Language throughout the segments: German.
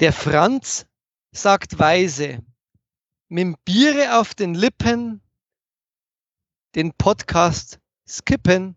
Der Franz sagt weise, mit Biere auf den Lippen, den Podcast skippen.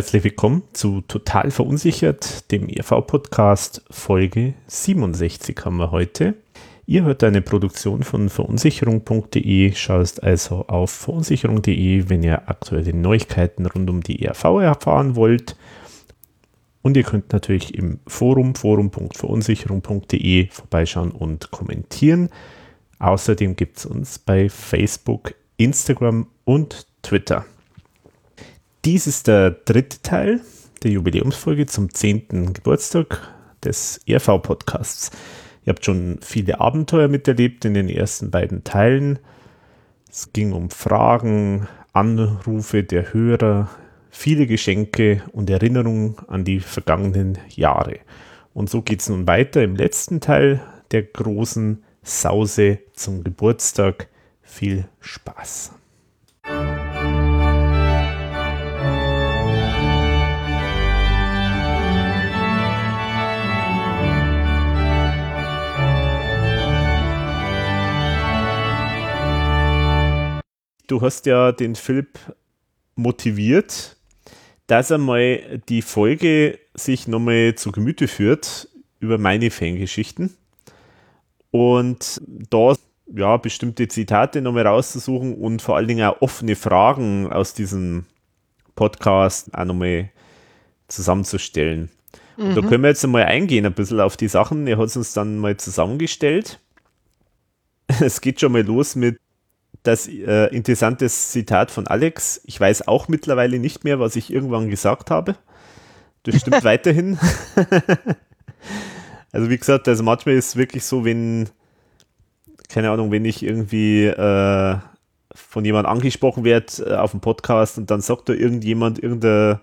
Herzlich willkommen zu Total Verunsichert, dem EV-Podcast Folge 67 haben wir heute. Ihr hört eine Produktion von verunsicherung.de, schaust also auf verunsicherung.de, wenn ihr aktuelle Neuigkeiten rund um die ERV erfahren wollt. Und ihr könnt natürlich im Forum forum.verunsicherung.de vorbeischauen und kommentieren. Außerdem gibt es uns bei Facebook, Instagram und Twitter. Dies ist der dritte Teil der Jubiläumsfolge zum 10. Geburtstag des ERV-Podcasts. Ihr habt schon viele Abenteuer miterlebt in den ersten beiden Teilen. Es ging um Fragen, Anrufe der Hörer, viele Geschenke und Erinnerungen an die vergangenen Jahre. Und so geht es nun weiter im letzten Teil der großen Sause zum Geburtstag. Viel Spaß! Du hast ja den Philipp motiviert, dass er mal die Folge sich nochmal zu Gemüte führt über meine Fangeschichten und da ja bestimmte Zitate nochmal rauszusuchen und vor allen Dingen auch offene Fragen aus diesem Podcast auch nochmal zusammenzustellen. Mhm. Da können wir jetzt einmal eingehen, ein bisschen auf die Sachen. Er hat es uns dann mal zusammengestellt. Es geht schon mal los mit das äh, interessantes Zitat von Alex. Ich weiß auch mittlerweile nicht mehr, was ich irgendwann gesagt habe. Das stimmt weiterhin. also wie gesagt, also manchmal ist es wirklich so, wenn, keine Ahnung, wenn ich irgendwie äh, von jemand angesprochen werde äh, auf dem Podcast und dann sagt da irgendjemand irgendeine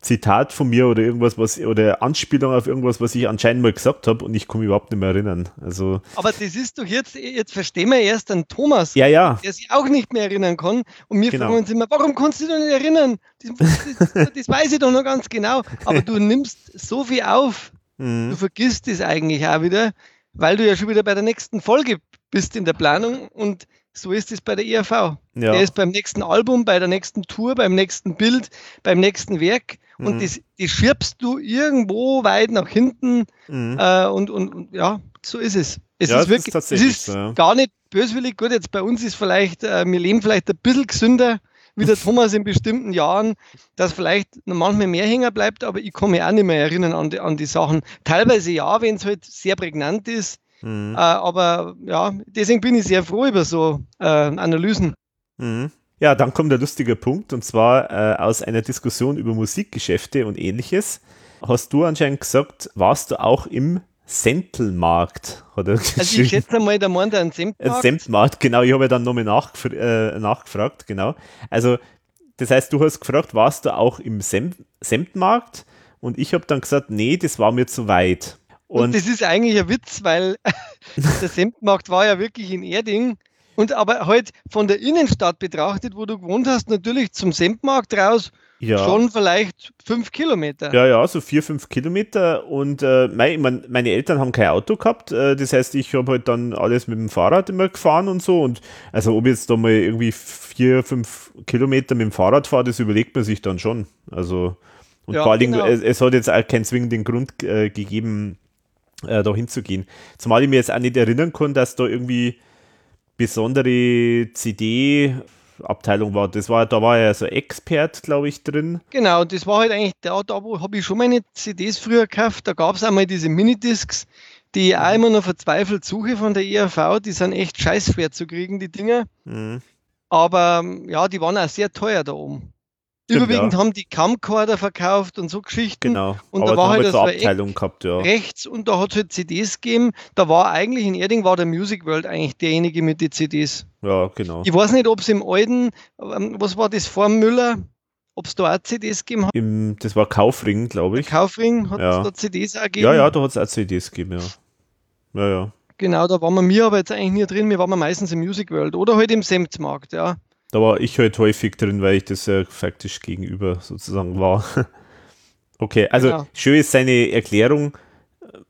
Zitat von mir oder irgendwas, was oder Anspielung auf irgendwas, was ich anscheinend mal gesagt habe und ich komme überhaupt nicht mehr erinnern. Also Aber das ist doch jetzt, jetzt verstehen wir erst den Thomas, ja, ja. der sich auch nicht mehr erinnern kann. Und wir genau. fragen uns immer, warum kannst du dich nicht erinnern? Das, das, das, weiß ich doch noch ganz genau. Aber du nimmst so viel auf, mhm. du vergisst es eigentlich auch wieder, weil du ja schon wieder bei der nächsten Folge bist in der Planung und so ist es bei der ERV. Ja. Der ist beim nächsten Album, bei der nächsten Tour, beim nächsten Bild, beim nächsten Werk und mhm. das, das schiebst du irgendwo weit nach hinten mhm. äh, und, und, und, ja, so ist es. Es ja, ist wirklich, ist es ist so, gar nicht böswillig. Gut, jetzt bei uns ist vielleicht, äh, wir leben vielleicht ein bisschen gesünder wie der Thomas in bestimmten Jahren, dass vielleicht noch manchmal mehr hängen bleibt, aber ich kann mich auch nicht mehr erinnern an die, an die Sachen. Teilweise ja, wenn es halt sehr prägnant ist, mhm. äh, aber ja, deswegen bin ich sehr froh über so äh, Analysen. Mhm. Ja, dann kommt der lustige Punkt und zwar äh, aus einer Diskussion über Musikgeschäfte und ähnliches. Hast du anscheinend gesagt, warst du auch im Sentelmarkt? Hat er also ich schätze mal, der meint einen Semtmarkt. Semtmarkt, genau. Ich habe ja dann nochmal nachgef äh, nachgefragt, genau. Also, das heißt, du hast gefragt, warst du auch im Sem Semtmarkt? Und ich habe dann gesagt, nee, das war mir zu weit. Und, und das ist eigentlich ein Witz, weil der Semtmarkt war ja wirklich in Erding und aber halt von der Innenstadt betrachtet, wo du gewohnt hast, natürlich zum Sempmarkt raus, ja. schon vielleicht fünf Kilometer. Ja, ja, so vier, fünf Kilometer. Und äh, mein, meine Eltern haben kein Auto gehabt. Äh, das heißt, ich habe halt dann alles mit dem Fahrrad immer gefahren und so. Und also ob jetzt da mal irgendwie vier, fünf Kilometer mit dem Fahrrad fahre, das überlegt man sich dann schon. Also und ja, vor allem, genau. es, es, hat jetzt auch keinen zwingenden Grund äh, gegeben, äh, da hinzugehen. Zumal ich mir jetzt auch nicht erinnern kann, dass da irgendwie besondere CD-Abteilung war. Das war, da war ja so Expert, glaube ich, drin. Genau, das war halt eigentlich da, da wo habe ich schon meine CDs früher gekauft. Da gab es einmal diese Minidiscs, die ich auch immer noch verzweifelt suche von der ERV. Die sind echt scheiß schwer zu kriegen, die Dinger. Mhm. Aber ja, die waren auch sehr teuer da oben. Stimmt, Überwiegend ja. haben die Camcorder verkauft und so Geschichten. Genau. Und Aber da war halt so Abteilung gehabt, ja. rechts und da hat es halt CDs gegeben. Da war eigentlich in Erding war der Music World eigentlich derjenige mit den CDs. Ja, genau. Ich weiß nicht, ob es im alten, ähm, was war das vor Müller, ob es da auch CDs gegeben hat? Im, das war Kaufring, glaube ich. Kaufring hat ja. es da CDs auch gegeben? Ja, ja, da hat es auch CDs gegeben, ja. Ja, ja. Genau, da waren wir mir aber jetzt eigentlich nie drin, wir waren meistens im Music World oder halt im Semtmarkt, ja. Da war ich halt häufig drin, weil ich das ja faktisch gegenüber sozusagen war. okay, also genau. schön ist seine Erklärung,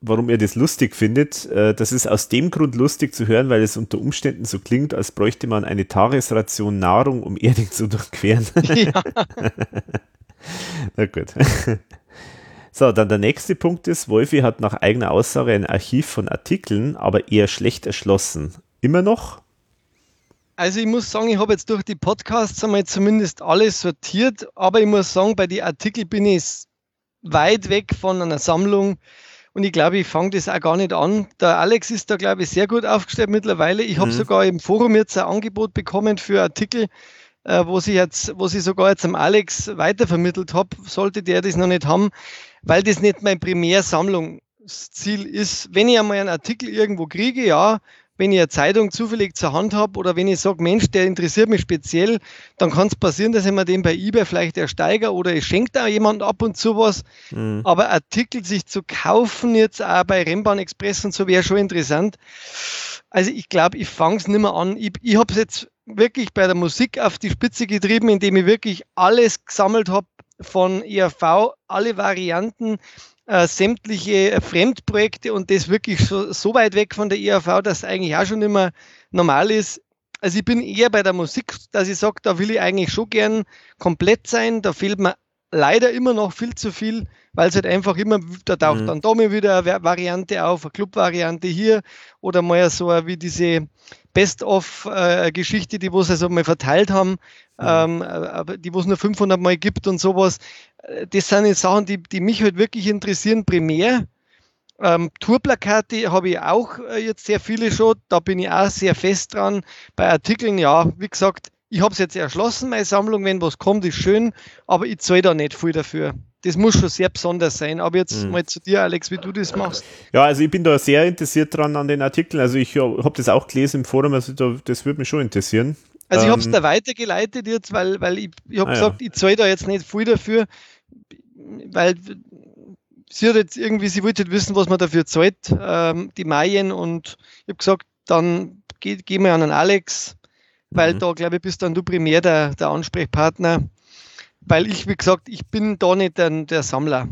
warum ihr das lustig findet. Äh, das ist aus dem Grund lustig zu hören, weil es unter Umständen so klingt, als bräuchte man eine Tagesration Nahrung, um Erding zu durchqueren. Ja. Na gut. So, dann der nächste Punkt ist, Wolfi hat nach eigener Aussage ein Archiv von Artikeln, aber eher schlecht erschlossen. Immer noch? Also ich muss sagen, ich habe jetzt durch die Podcasts einmal zumindest alles sortiert, aber ich muss sagen, bei den Artikeln bin ich weit weg von einer Sammlung und ich glaube, ich fange das auch gar nicht an. Der Alex ist da, glaube ich, sehr gut aufgestellt mittlerweile. Ich habe mhm. sogar im Forum jetzt ein Angebot bekommen für Artikel, äh, wo ich jetzt, wo ich sogar jetzt am Alex weitervermittelt habe, sollte der das noch nicht haben, weil das nicht mein Primärsammlungsziel ist. Wenn ich einmal einen Artikel irgendwo kriege, ja, wenn ich eine Zeitung zufällig zur Hand habe oder wenn ich sage, Mensch, der interessiert mich speziell, dann kann es passieren, dass ich mir den bei eBay vielleicht ersteige oder ich schenke da jemand ab und zu was. Mhm. Aber Artikel sich zu kaufen jetzt auch bei Rennbahn Express und so wäre schon interessant. Also ich glaube, ich fange es nicht mehr an. Ich, ich habe es jetzt wirklich bei der Musik auf die Spitze getrieben, indem ich wirklich alles gesammelt habe von ERV, alle Varianten, äh, sämtliche Fremdprojekte und das wirklich so, so weit weg von der ERV, dass eigentlich auch schon immer normal ist. Also ich bin eher bei der Musik, dass ich sage, da will ich eigentlich schon gern komplett sein. Da fehlt mir leider immer noch viel zu viel, weil es halt einfach immer, da taucht mhm. dann da mal wieder eine Variante auf, eine Club-Variante hier oder mal so wie diese Best-of-Geschichte, die wir es also mal verteilt haben, mhm. ähm, die es nur 500 Mal gibt und sowas. Das sind jetzt Sachen, die, die mich halt wirklich interessieren, primär. Ähm, Tourplakate habe ich auch äh, jetzt sehr viele schon, da bin ich auch sehr fest dran. Bei Artikeln, ja, wie gesagt, ich habe es jetzt erschlossen, meine Sammlung, wenn was kommt, ist schön, aber ich zahle da nicht viel dafür. Das muss schon sehr besonders sein. Aber jetzt mhm. mal zu dir, Alex, wie du das machst. Ja, also ich bin da sehr interessiert dran an den Artikeln. Also ich habe das auch gelesen im Forum, also da, das würde mich schon interessieren. Also ich habe es ähm, da weitergeleitet jetzt, weil, weil ich, ich habe ah, gesagt, ja. ich zahle da jetzt nicht viel dafür, weil sie hat jetzt irgendwie, sie wollte wissen, was man dafür zahlt, ähm, die Mayen, und ich habe gesagt, dann gehen geh wir an den Alex, weil mhm. da, glaube ich, bist dann du primär der, der Ansprechpartner, weil ich, wie gesagt, ich bin da nicht der, der Sammler.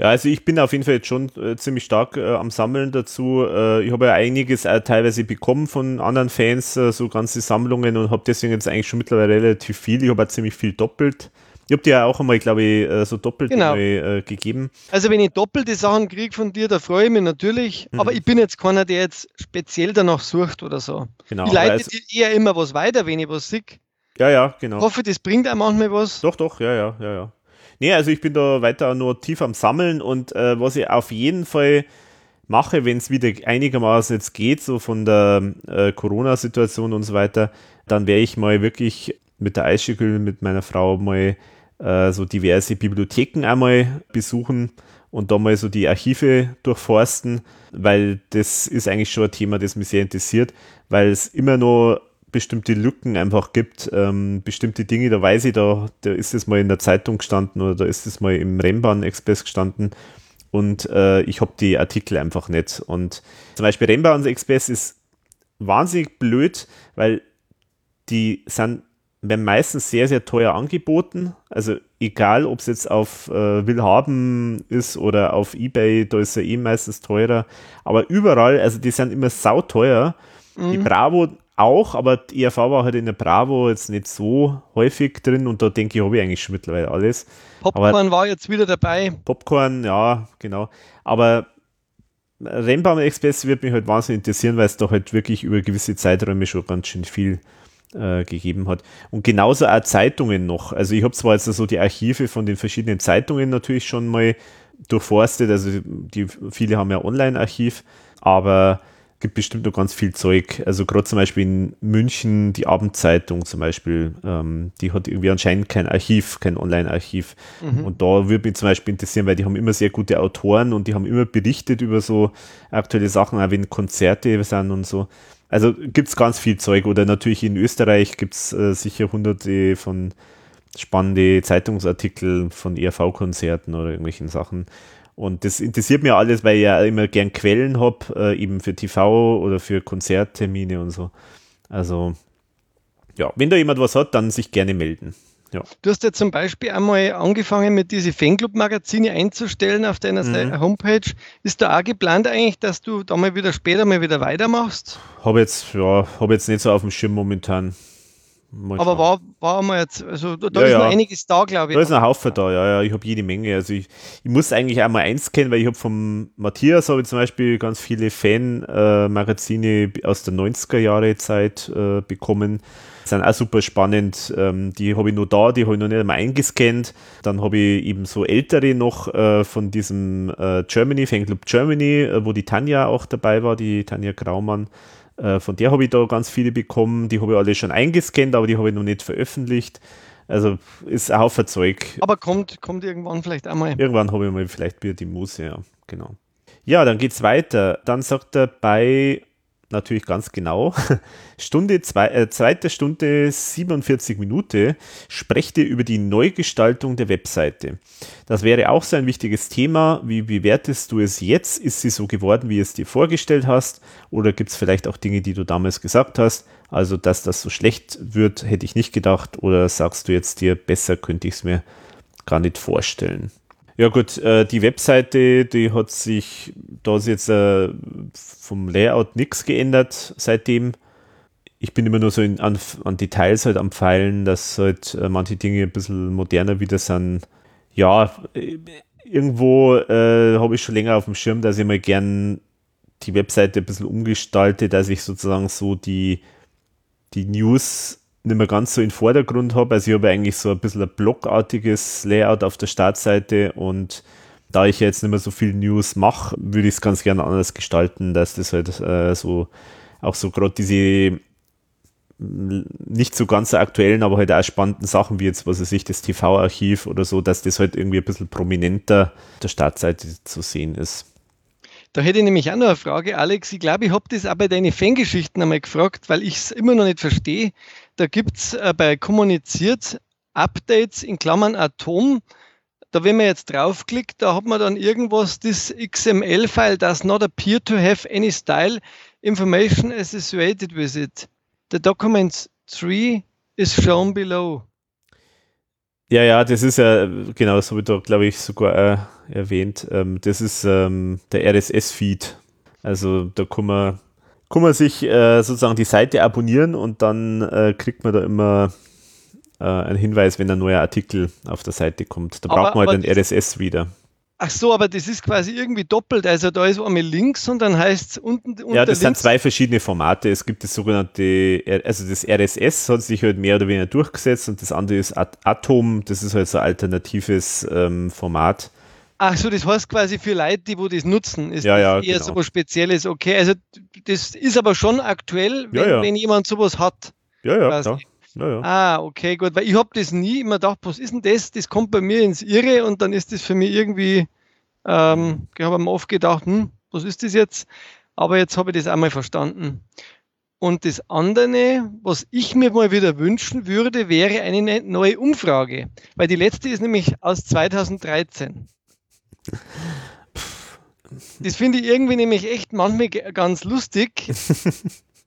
Ja, also ich bin auf jeden Fall jetzt schon äh, ziemlich stark äh, am Sammeln dazu. Äh, ich habe ja einiges äh, teilweise bekommen von anderen Fans, äh, so ganze Sammlungen und habe deswegen jetzt eigentlich schon mittlerweile relativ viel. Ich habe auch ziemlich viel doppelt. Ich habe dir ja auch einmal, glaube ich, äh, so doppelt genau. einmal, gegeben. Also wenn ich doppelte Sachen kriege von dir, da freue ich mich natürlich. Mhm. Aber ich bin jetzt keiner, der jetzt speziell danach sucht oder so. Genau. Ich leite also, dir eher immer was weiter, wenn ich was sehe. Ja, ja, genau. Ich hoffe, das bringt auch manchmal was. Doch, doch, ja, ja, ja, ja. Nee, also ich bin da weiter nur tief am Sammeln und äh, was ich auf jeden Fall mache, wenn es wieder einigermaßen jetzt geht, so von der äh, Corona-Situation und so weiter, dann werde ich mal wirklich mit der Eisschüttel, mit meiner Frau mal äh, so diverse Bibliotheken einmal besuchen und da mal so die Archive durchforsten, weil das ist eigentlich schon ein Thema, das mich sehr interessiert, weil es immer noch bestimmte Lücken einfach gibt, ähm, bestimmte Dinge, da weiß ich, da, da ist es mal in der Zeitung gestanden oder da ist es mal im Rennbahn-Express gestanden und äh, ich habe die Artikel einfach nicht. Und zum Beispiel Rennbahn-Express ist wahnsinnig blöd, weil die sind werden meistens sehr, sehr teuer angeboten. Also egal, ob es jetzt auf äh, Willhaben ist oder auf Ebay, da ist er eh meistens teurer. Aber überall, also die sind immer sauteuer. Mhm. Die Bravo auch, aber die ERV war halt in der Bravo jetzt nicht so häufig drin und da denke ich, habe ich eigentlich schon mittlerweile alles. Popcorn aber, war jetzt wieder dabei. Popcorn, ja, genau. Aber Rennbahn Express wird mich halt wahnsinnig interessieren, weil es da halt wirklich über gewisse Zeiträume schon ganz schön viel äh, gegeben hat. Und genauso auch Zeitungen noch. Also ich habe zwar jetzt so die Archive von den verschiedenen Zeitungen natürlich schon mal durchforstet, also die, viele haben ja Online-Archiv, aber gibt bestimmt noch ganz viel Zeug. Also gerade zum Beispiel in München die Abendzeitung zum Beispiel, ähm, die hat irgendwie anscheinend kein Archiv, kein Online-Archiv. Mhm. Und da würde mich zum Beispiel interessieren, weil die haben immer sehr gute Autoren und die haben immer berichtet über so aktuelle Sachen, auch wenn Konzerte sind und so. Also gibt es ganz viel Zeug oder natürlich in Österreich gibt es äh, sicher hunderte von spannende Zeitungsartikel von ERV-Konzerten oder irgendwelchen Sachen. Und das interessiert mir alles, weil ich ja immer gern Quellen habe, äh, eben für TV oder für Konzerttermine und so. Also, ja, wenn da jemand was hat, dann sich gerne melden. Ja. Du hast ja zum Beispiel einmal angefangen, mit diese Fanclub-Magazine einzustellen auf deiner mhm. Homepage. Ist da auch geplant eigentlich, dass du da mal wieder später mal wieder weitermachst? Habe jetzt, ja, habe jetzt nicht so auf dem Schirm momentan. Mal Aber war, war mal jetzt, also da, ja, ist ja. noch einiges da, glaube ich. Da ist ein Haufen da, ja, ja. Ich habe jede Menge. Also ich, ich muss eigentlich einmal eins kennen, weil ich habe vom Matthias habe ich zum Beispiel ganz viele Fan-Magazine aus der 90er Jahre Zeit äh, bekommen. Die sind auch super spannend. Ähm, die habe ich nur da, die habe ich noch nicht einmal eingescannt. Dann habe ich eben so ältere noch äh, von diesem äh, Germany, Fanclub Germany, äh, wo die Tanja auch dabei war, die Tanja Graumann. Äh, von der habe ich da ganz viele bekommen. Die habe ich alle schon eingescannt, aber die habe ich noch nicht veröffentlicht. Also ist ein Haufen Zeug. Aber kommt, kommt irgendwann vielleicht einmal. Irgendwann habe ich mal vielleicht wieder die Muse, ja, genau. Ja, dann geht es weiter. Dann sagt er bei natürlich ganz genau. Stunde, zwei, äh, zweite Stunde 47 Minuten sprecht ihr über die Neugestaltung der Webseite. Das wäre auch so ein wichtiges Thema. Wie bewertest du es jetzt? Ist sie so geworden, wie es dir vorgestellt hast? Oder gibt es vielleicht auch Dinge, die du damals gesagt hast? Also, dass das so schlecht wird, hätte ich nicht gedacht. Oder sagst du jetzt dir, besser könnte ich es mir gar nicht vorstellen? Ja gut, äh, die Webseite, die hat sich, da ist jetzt äh, vom Layout nichts geändert seitdem. Ich bin immer nur so in, an, an, Details halt am Pfeilen, dass halt äh, manche Dinge ein bisschen moderner wieder sind. Ja, äh, irgendwo äh, habe ich schon länger auf dem Schirm, dass ich mal gern die Webseite ein bisschen umgestalte, dass ich sozusagen so die, die News nicht mehr ganz so in Vordergrund habe. Also ich habe eigentlich so ein bisschen ein blockartiges Layout auf der Startseite und da ich jetzt nicht mehr so viel News mache, würde ich es ganz gerne anders gestalten, dass das halt äh, so auch so gerade diese nicht so ganz aktuellen, aber halt auch spannenden Sachen wie jetzt, was weiß ich, das TV-Archiv oder so, dass das halt irgendwie ein bisschen prominenter auf der Startseite zu sehen ist. Da hätte ich nämlich auch noch eine Frage, Alex. Ich glaube, ich habe das auch bei deinen Fangeschichten einmal gefragt, weil ich es immer noch nicht verstehe. Da gibt es äh, bei Kommuniziert Updates in Klammern Atom. Da, wenn man jetzt draufklickt, da hat man dann irgendwas, das XML-File does not appear to have any style information associated with it. The document 3 is shown below. Ja, ja, das ist ja, genau, habe ich da, glaube ich, sogar äh, erwähnt. Ähm, das ist ähm, der RSS-Feed. Also da kann man, kann man sich äh, sozusagen die Seite abonnieren und dann äh, kriegt man da immer äh, einen Hinweis, wenn ein neuer Artikel auf der Seite kommt. Da braucht man halt den RSS wieder. Ach so, aber das ist quasi irgendwie doppelt. Also da ist einmal links und dann heißt es unten. Ja, das sind zwei verschiedene Formate. Es gibt das sogenannte, also das RSS hat sich halt mehr oder weniger durchgesetzt und das andere ist Atom. Das ist halt so ein alternatives ähm, Format. Ach so, das heißt quasi für Leute, die wo das nutzen, ist ja, ja, eher genau. so was Spezielles. Okay, also das ist aber schon aktuell, wenn, ja, wenn jemand sowas hat. Ja, ja. Ah, okay, gut. Weil ich habe das nie immer gedacht, was ist denn das? Das kommt bei mir ins Irre und dann ist das für mich irgendwie, ähm, ich habe mir oft gedacht, hm, was ist das jetzt? Aber jetzt habe ich das einmal verstanden. Und das andere, was ich mir mal wieder wünschen würde, wäre eine ne-, neue Umfrage. Weil die letzte ist nämlich aus 2013. Das finde ich irgendwie nämlich echt manchmal ganz lustig.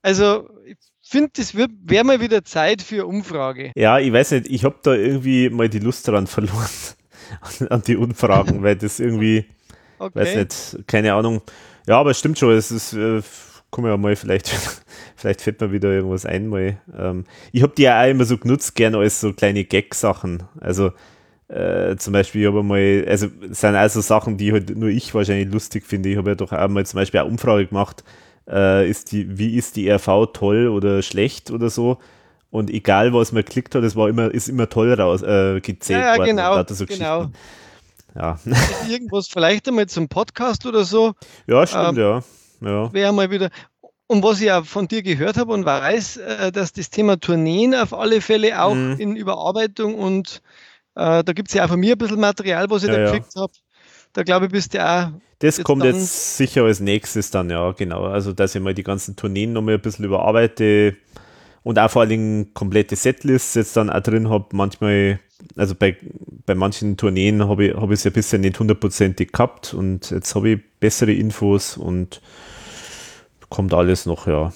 Also, ich finde, das wäre mal wieder Zeit für Umfrage. Ja, ich weiß nicht, ich habe da irgendwie mal die Lust daran verloren, an die Umfragen, weil das irgendwie, okay. weiß nicht, keine Ahnung. Ja, aber es stimmt schon, es ist, äh, komm ja mal, vielleicht, vielleicht fällt mir wieder irgendwas ein mal. Ähm, ich habe die ja auch immer so genutzt, gern als so kleine Gag-Sachen. Also, äh, zum Beispiel, ich habe mal, also es sind also Sachen, die halt nur ich wahrscheinlich lustig finde. Ich habe ja doch einmal zum Beispiel eine Umfrage gemacht, äh, ist die, wie ist die RV toll oder schlecht oder so. Und egal, was man klickt hat, es war immer, ist immer toll raus, äh, gezählt ja, ja, worden. Genau, so genau. Ja. Irgendwas vielleicht einmal zum Podcast oder so. Ja, stimmt, ähm, ja. ja. Wäre mal wieder. Und was ich ja von dir gehört habe und weiß, äh, dass das Thema Tourneen auf alle Fälle auch mhm. in Überarbeitung und äh, da gibt es ja auch von mir ein bisschen Material, was ich ja, da gekriegt ja. habe. da glaube ich, bist du auch. Das jetzt kommt jetzt sicher als nächstes dann, ja, genau. Also, dass ich mal die ganzen Tourneen nochmal ein bisschen überarbeite und auch vor allen Dingen komplette Setlists jetzt dann auch drin habe. Manchmal, also bei, bei manchen Tourneen habe ich, hab ich es ja bisher nicht hundertprozentig gehabt und jetzt habe ich bessere Infos und kommt alles noch, ja.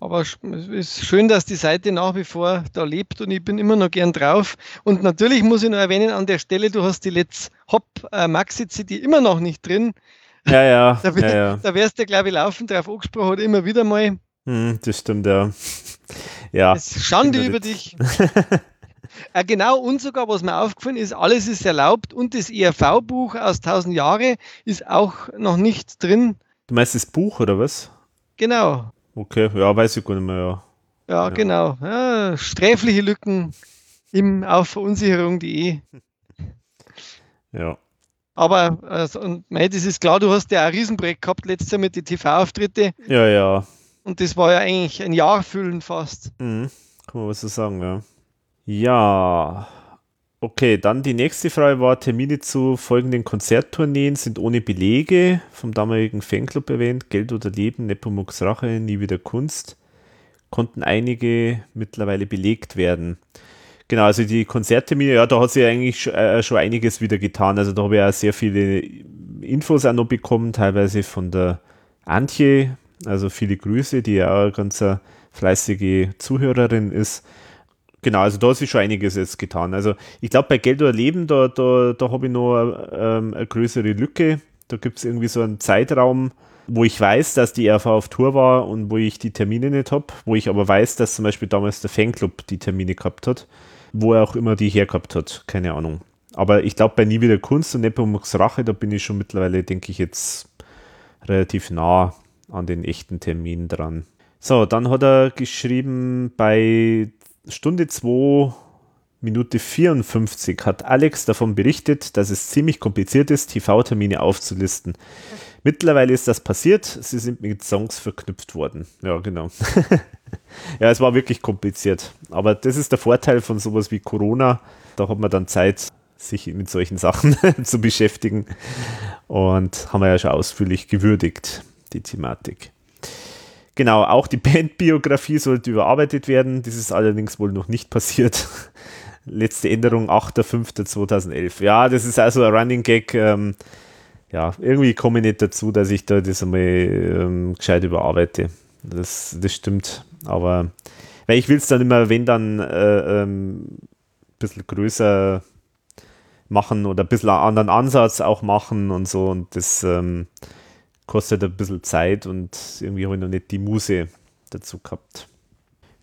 Aber es ist schön, dass die Seite nach wie vor da lebt und ich bin immer noch gern drauf. Und natürlich muss ich noch erwähnen an der Stelle, du hast die Let's Hop äh, Maxi City immer noch nicht drin. Ja, ja. da, wär, ja, ja. da wärst du, glaube ich, laufend drauf angesprochen oder immer wieder mal. Hm, das stimmt, ja. ja. Das ist Schande über dich. äh, genau, und sogar, was mir aufgefallen ist, alles ist erlaubt und das ERV-Buch aus 1000 Jahre ist auch noch nicht drin. Du meinst das Buch oder was? Genau. Okay, ja, weiß ich gar nicht mehr, ja. Ja, ja. genau. Ja, sträfliche Lücken im auf verunsicherung.de. Ja. Aber also, und, mei, das ist klar, du hast ja ein Riesenprojekt gehabt letztes Jahr mit den TV-Auftritte. Ja, ja. Und das war ja eigentlich ein Jahr füllen fast. Mhm. Kann man was so sagen, ja. Ja. Okay, dann die nächste Frage war, Termine zu folgenden Konzerttourneen sind ohne Belege vom damaligen Fanclub erwähnt, Geld oder Leben, Nepomuk's Rache, Nie wieder Kunst, konnten einige mittlerweile belegt werden. Genau, also die Konzerttermine, ja, da hat sich eigentlich äh, schon einiges wieder getan. Also da habe ich auch sehr viele Infos auch noch bekommen, teilweise von der Antje, also viele Grüße, die ja auch eine ganz fleißige Zuhörerin ist Genau, also da hat sich schon einiges jetzt getan. Also ich glaube, bei Geld oder Leben, da, da, da habe ich noch ähm, eine größere Lücke. Da gibt es irgendwie so einen Zeitraum, wo ich weiß, dass die RV auf Tour war und wo ich die Termine nicht habe, wo ich aber weiß, dass zum Beispiel damals der Fanclub die Termine gehabt hat, wo er auch immer die hergehabt hat, keine Ahnung. Aber ich glaube, bei Nie wieder Kunst und Nepomuk's Rache, da bin ich schon mittlerweile, denke ich, jetzt relativ nah an den echten Terminen dran. So, dann hat er geschrieben, bei Stunde 2, Minute 54 hat Alex davon berichtet, dass es ziemlich kompliziert ist, TV-Termine aufzulisten. Mittlerweile ist das passiert, sie sind mit Songs verknüpft worden. Ja, genau. ja, es war wirklich kompliziert. Aber das ist der Vorteil von sowas wie Corona. Da hat man dann Zeit, sich mit solchen Sachen zu beschäftigen. Und haben wir ja schon ausführlich gewürdigt, die Thematik. Genau, auch die Bandbiografie sollte überarbeitet werden. Das ist allerdings wohl noch nicht passiert. Letzte Änderung 8.5.2011. Ja, das ist also ein Running Gag. Ähm, ja, irgendwie komme ich nicht dazu, dass ich da das einmal ähm, gescheit überarbeite. Das, das stimmt. Aber weil ich will es dann immer, wenn dann äh, ähm, ein bisschen größer machen oder ein bisschen einen anderen Ansatz auch machen und so. Und das ähm, kostet ein bisschen Zeit und irgendwie habe ich noch nicht die Muse dazu gehabt.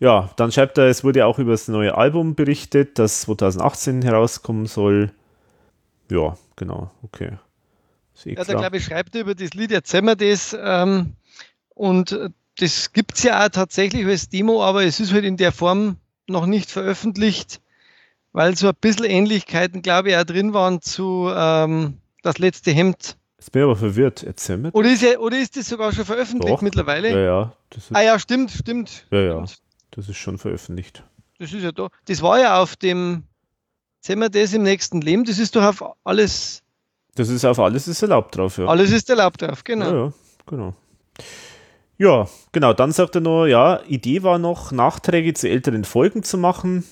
Ja, dann schreibt er, es wurde auch über das neue Album berichtet, das 2018 herauskommen soll. Ja, genau, okay. Eh ja, da glaube ich, schreibt er über das Lied, erzählen wir das. Ähm, und das gibt es ja auch tatsächlich als Demo, aber es ist halt in der Form noch nicht veröffentlicht, weil so ein bisschen Ähnlichkeiten, glaube ich, auch drin waren zu ähm, Das letzte Hemd Jetzt bin ich aber verwirrt. Erzähl mir. Oder ist, ja, oder ist das sogar schon veröffentlicht Doch. mittlerweile? Ja, ja. Ist, ah ja, stimmt, stimmt. Ja, ja. Das ist schon veröffentlicht. Das ist ja da. Das war ja auf dem, sehen wir das im nächsten Leben, das ist doch auf alles. Das ist auf alles ist erlaubt drauf, ja. Alles ist erlaubt drauf, genau. Ja, ja, genau. Ja, genau. Dann sagt er noch, ja, Idee war noch, Nachträge zu älteren Folgen zu machen.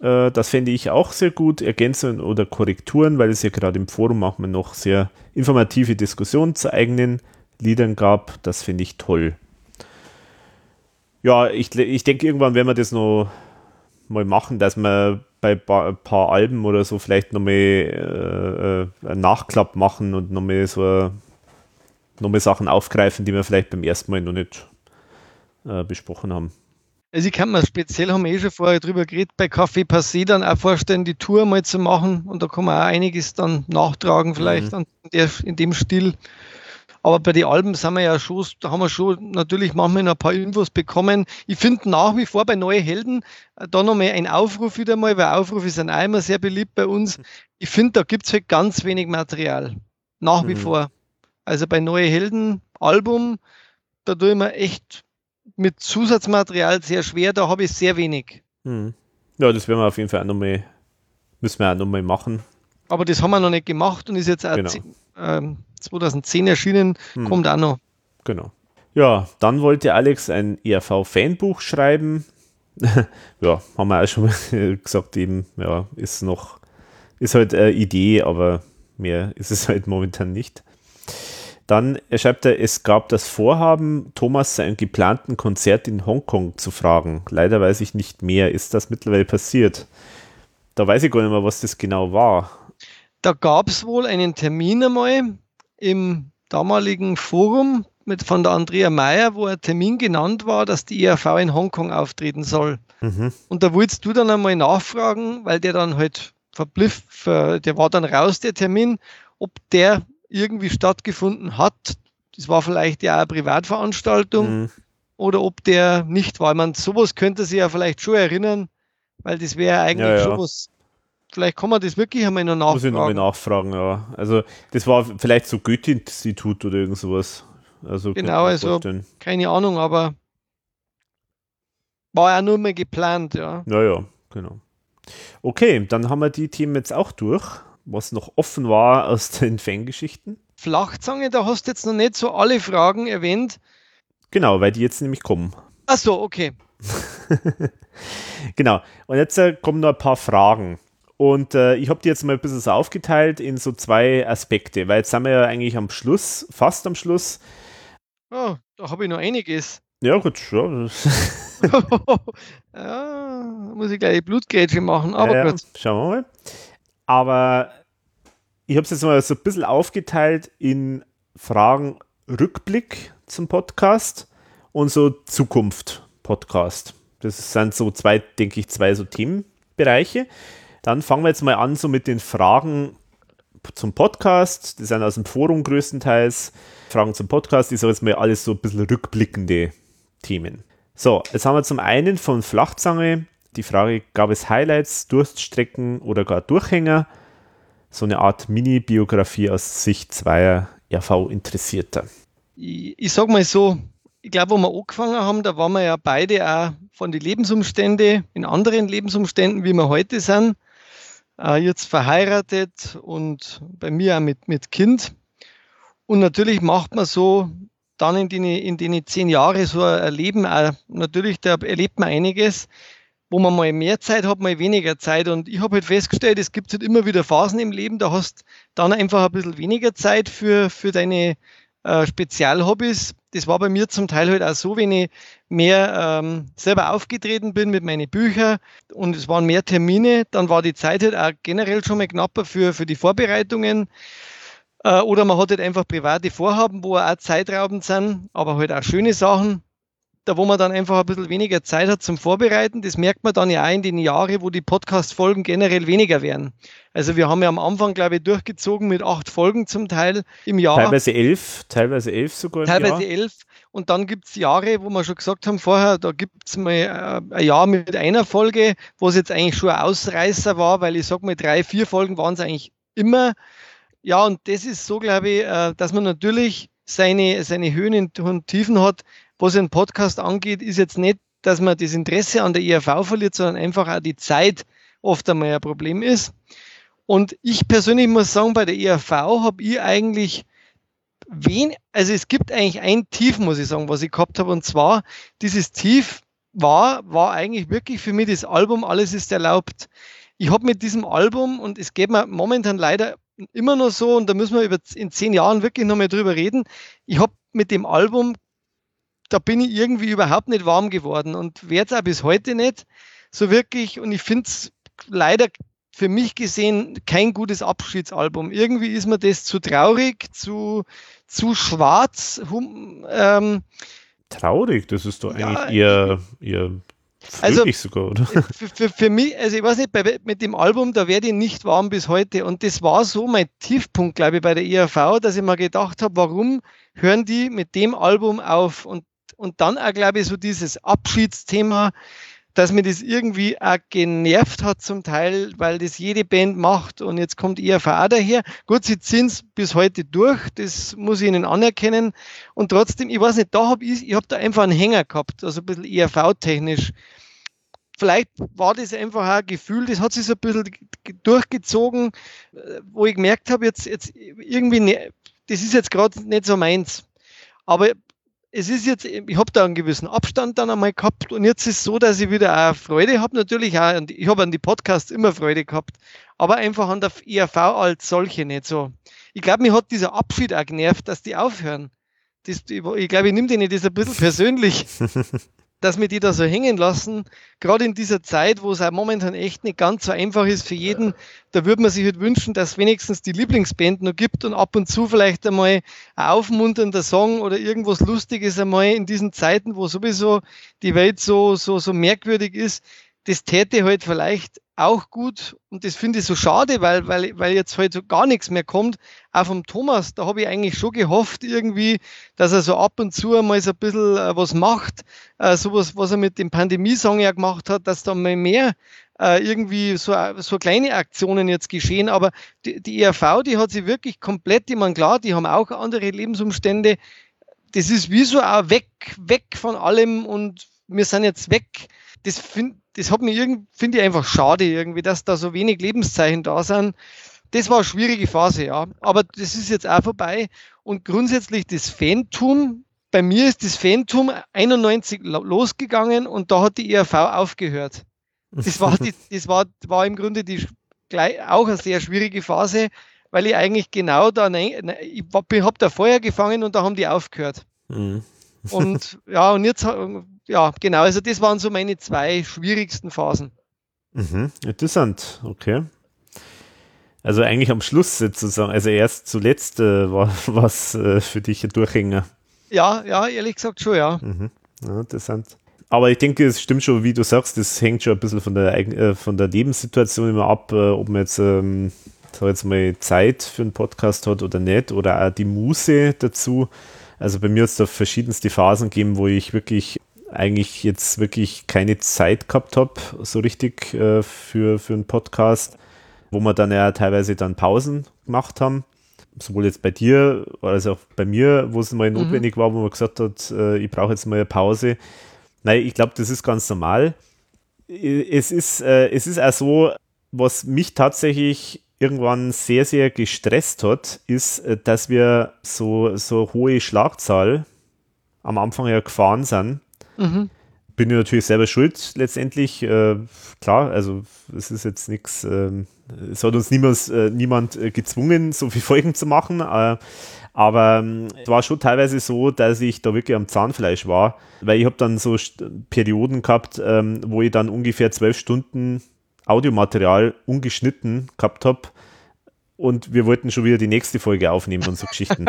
Äh, das fände ich auch sehr gut. Ergänzungen oder Korrekturen, weil es ja gerade im Forum auch mal noch sehr informative Diskussionen zu eigenen Liedern gab. Das finde ich toll. Ja, ich, ich denke, irgendwann werden wir das noch mal machen, dass wir bei ein paar Alben oder so vielleicht nochmal äh, äh, einen Nachklapp machen und nochmal so nochmal Sachen aufgreifen, die wir vielleicht beim ersten Mal noch nicht äh, besprochen haben. Also ich kann mir speziell, haben wir eh schon vorher drüber geredet, bei Café Passé dann auch vorstellen, die Tour mal zu machen und da kann man auch einiges dann nachtragen, vielleicht mhm. in, der, in dem Stil. Aber bei den Alben sind wir ja schon, da haben wir schon natürlich manchmal noch ein paar Infos bekommen. Ich finde nach wie vor bei Neue Helden äh, da nochmal ein Aufruf wieder mal, weil Aufrufe sind auch immer sehr beliebt bei uns. Ich finde, da gibt es halt ganz wenig Material. Nach wie mhm. vor. Also bei Neue Helden Album, da tue ich mir echt mit Zusatzmaterial sehr schwer, da habe ich sehr wenig. Hm. Ja, das werden wir auf jeden Fall auch nochmal, müssen wir auch nochmal machen. Aber das haben wir noch nicht gemacht und ist jetzt auch genau. 2010 ähm, erschienen, hm. kommt auch noch. Genau. Ja, dann wollte Alex ein ERV-Fanbuch schreiben. ja, haben wir auch schon gesagt, eben, ja, ist noch, ist halt eine Idee, aber mehr ist es halt momentan nicht. Dann schreibt er, es gab das Vorhaben, Thomas sein geplanten Konzert in Hongkong zu fragen. Leider weiß ich nicht mehr. Ist das mittlerweile passiert? Da weiß ich gar nicht mehr, was das genau war. Da gab es wohl einen Termin einmal im damaligen Forum mit, von der Andrea Meyer, wo ein Termin genannt war, dass die ERV in Hongkong auftreten soll. Mhm. Und da wolltest du dann einmal nachfragen, weil der dann halt verblifft, der war dann raus, der Termin, ob der irgendwie stattgefunden hat. Das war vielleicht ja eine Privatveranstaltung mhm. oder ob der nicht war. Man sowas könnte sich ja vielleicht schon erinnern, weil das wäre eigentlich ja, ja. schon was. Vielleicht kann man das wirklich einmal noch nachfragen. Muss ich nochmal nachfragen, ja. Also das war vielleicht so Goethe-Institut oder irgend sowas. Also genau, also vorstellen. keine Ahnung, aber war ja nur mal geplant, ja. Naja, genau. Okay, dann haben wir die Themen jetzt auch durch, was noch offen war aus den Fangeschichten. Flachzange, da hast du jetzt noch nicht so alle Fragen erwähnt. Genau, weil die jetzt nämlich kommen. Ach so, okay. genau. Und jetzt äh, kommen noch ein paar Fragen. Und äh, ich habe die jetzt mal ein bisschen so aufgeteilt in so zwei Aspekte, weil jetzt sind wir ja eigentlich am Schluss, fast am Schluss. Oh, da habe ich noch einiges. Ja, gut, ja. ja, muss ich gleich Blutgrätsche machen, aber ja, gut. Schauen wir mal. Aber ich habe es jetzt mal so ein bisschen aufgeteilt in Fragen Rückblick zum Podcast und so Zukunft Podcast. Das sind so zwei, denke ich, zwei so Themenbereiche. Dann fangen wir jetzt mal an so mit den Fragen zum Podcast. Die sind aus dem Forum größtenteils. Fragen zum Podcast, ich sage jetzt mal alles so ein bisschen rückblickende Themen. So, jetzt haben wir zum einen von Flachzange die Frage, gab es Highlights, Durststrecken oder gar Durchhänger? So eine Art Mini-Biografie aus Sicht zweier RV-Interessierter. Ich, ich sag mal so, ich glaube, wo wir angefangen haben, da waren wir ja beide auch von den Lebensumständen, in anderen Lebensumständen, wie wir heute sind. Äh, jetzt verheiratet und bei mir auch mit, mit Kind. Und natürlich macht man so dann in den, in den zehn Jahren so ein Leben auch, natürlich, da erlebt man einiges, wo man mal mehr Zeit hat, mal weniger Zeit. Und ich habe halt festgestellt, es gibt halt immer wieder Phasen im Leben, da hast dann einfach ein bisschen weniger Zeit für, für deine äh, Spezialhobbys. Das war bei mir zum Teil halt auch so, wenn ich mehr ähm, selber aufgetreten bin mit meinen Büchern und es waren mehr Termine, dann war die Zeit halt auch generell schon mal knapper für, für die Vorbereitungen. Äh, oder man hat halt einfach private Vorhaben, wo auch zeitraubend sind, aber halt auch schöne Sachen da wo man dann einfach ein bisschen weniger Zeit hat zum Vorbereiten. Das merkt man dann ja auch in den Jahren, wo die Podcast-Folgen generell weniger werden. Also wir haben ja am Anfang, glaube ich, durchgezogen mit acht Folgen zum Teil im Jahr. Teilweise elf, teilweise elf sogar. Teilweise Jahr. elf. Und dann gibt es Jahre, wo wir schon gesagt haben vorher, da gibt es mal äh, ein Jahr mit einer Folge, wo es jetzt eigentlich schon ein Ausreißer war, weil ich sage mal, drei, vier Folgen waren es eigentlich immer. Ja, und das ist so, glaube ich, äh, dass man natürlich seine, seine Höhen und Tiefen hat, was einen Podcast angeht, ist jetzt nicht, dass man das Interesse an der ERV verliert, sondern einfach auch die Zeit oft einmal ein Problem ist. Und ich persönlich muss sagen, bei der ERV habe ich eigentlich wen, also es gibt eigentlich ein Tief, muss ich sagen, was ich gehabt habe, und zwar dieses Tief war, war eigentlich wirklich für mich das Album Alles ist erlaubt. Ich habe mit diesem Album, und es geht mir momentan leider immer noch so, und da müssen wir über, in zehn Jahren wirklich nochmal drüber reden, ich habe mit dem Album da bin ich irgendwie überhaupt nicht warm geworden und werde es auch bis heute nicht so wirklich. Und ich finde es leider für mich gesehen kein gutes Abschiedsalbum. Irgendwie ist mir das zu traurig, zu, zu schwarz. Ähm, traurig, das ist doch ja, eigentlich eher, eher also, sogar, oder? Für, für, für, mich, also ich weiß nicht, bei, mit dem Album, da werde ich nicht warm bis heute. Und das war so mein Tiefpunkt, glaube ich, bei der ERV, dass ich mir gedacht habe, warum hören die mit dem Album auf? Und und dann auch, glaube ich, so dieses Abschiedsthema, dass mir das irgendwie auch genervt hat zum Teil, weil das jede Band macht und jetzt kommt ERV auch daher. Gut, sie ziehen es bis heute durch, das muss ich ihnen anerkennen. Und trotzdem, ich weiß nicht, da habe ich, ich habe da einfach einen Hänger gehabt, also ein bisschen ERV-technisch. vielleicht war das einfach auch ein Gefühl, das hat sich so ein bisschen durchgezogen, äh, wo ich gemerkt habe, jetzt, jetzt irgendwie, ne, das ist jetzt gerade nicht so meins. Aber es ist jetzt, ich habe da einen gewissen Abstand dann einmal gehabt und jetzt ist es so, dass ich wieder auch Freude habe, natürlich auch, ich habe an die Podcasts immer Freude gehabt, aber einfach an der IAV als solche nicht so. Ich glaube, mir hat dieser Abschied auch genervt, dass die aufhören. Das, ich, ich glaube, ich nehme denen das ein bisschen persönlich. dass wir die da so hängen lassen, gerade in dieser Zeit, wo es auch momentan echt nicht ganz so einfach ist für jeden, da würde man sich halt wünschen, dass wenigstens die Lieblingsband noch gibt und ab und zu vielleicht einmal ein aufmunternder Song oder irgendwas Lustiges einmal in diesen Zeiten, wo sowieso die Welt so, so, so merkwürdig ist, das täte halt vielleicht auch gut und das finde ich so schade, weil, weil, weil jetzt halt so gar nichts mehr kommt. Auch vom Thomas, da habe ich eigentlich schon gehofft irgendwie, dass er so ab und zu einmal so ein bisschen äh, was macht, äh, sowas, was er mit dem Pandemiesong ja gemacht hat, dass da mal mehr äh, irgendwie so, so kleine Aktionen jetzt geschehen, aber die, die ERV, die hat sich wirklich komplett, ich meine, klar, die haben auch andere Lebensumstände, das ist wie so auch weg, weg von allem und wir sind jetzt weg. Das finde das hat mir irgendwie, finde ich einfach schade irgendwie, dass da so wenig Lebenszeichen da sind. Das war eine schwierige Phase, ja. Aber das ist jetzt auch vorbei. Und grundsätzlich das Fantum, bei mir ist das Fantum 91 losgegangen und da hat die ERV aufgehört. Das war, die, das war, war im Grunde die, auch eine sehr schwierige Phase, weil ich eigentlich genau da, ich habe da vorher gefangen und da haben die aufgehört. Mhm. Und ja, und jetzt ja, genau, also das waren so meine zwei schwierigsten Phasen. Mhm, interessant, okay. Also eigentlich am Schluss sozusagen, also erst zuletzt äh, war was äh, für dich ein Durchhänger. Ja, ja, ehrlich gesagt schon, ja. Mhm. ja. Interessant. Aber ich denke, es stimmt schon, wie du sagst, das hängt schon ein bisschen von der, äh, von der Lebenssituation immer ab, äh, ob man jetzt, ähm, jetzt mal, Zeit für einen Podcast hat oder nicht, oder auch die Muße dazu. Also bei mir hat es da verschiedenste Phasen gegeben, wo ich wirklich eigentlich jetzt wirklich keine Zeit gehabt habe, so richtig äh, für, für einen Podcast, wo wir dann ja teilweise dann Pausen gemacht haben. Sowohl jetzt bei dir als auch bei mir, wo es mal mhm. notwendig war, wo man gesagt hat, äh, ich brauche jetzt mal eine Pause. Nein, ich glaube, das ist ganz normal. Es ist, äh, es ist auch so, was mich tatsächlich irgendwann sehr, sehr gestresst hat, ist, äh, dass wir so, so hohe Schlagzahl am Anfang ja gefahren sind Mhm. Bin ich natürlich selber schuld letztendlich. Äh, klar, also es ist jetzt nichts, äh, es hat uns niemals, äh, niemand äh, gezwungen, so viel Folgen zu machen. Äh, aber ähm, es war schon teilweise so, dass ich da wirklich am Zahnfleisch war, weil ich habe dann so Perioden gehabt, ähm, wo ich dann ungefähr zwölf Stunden Audiomaterial ungeschnitten gehabt habe und wir wollten schon wieder die nächste Folge aufnehmen und so Geschichten.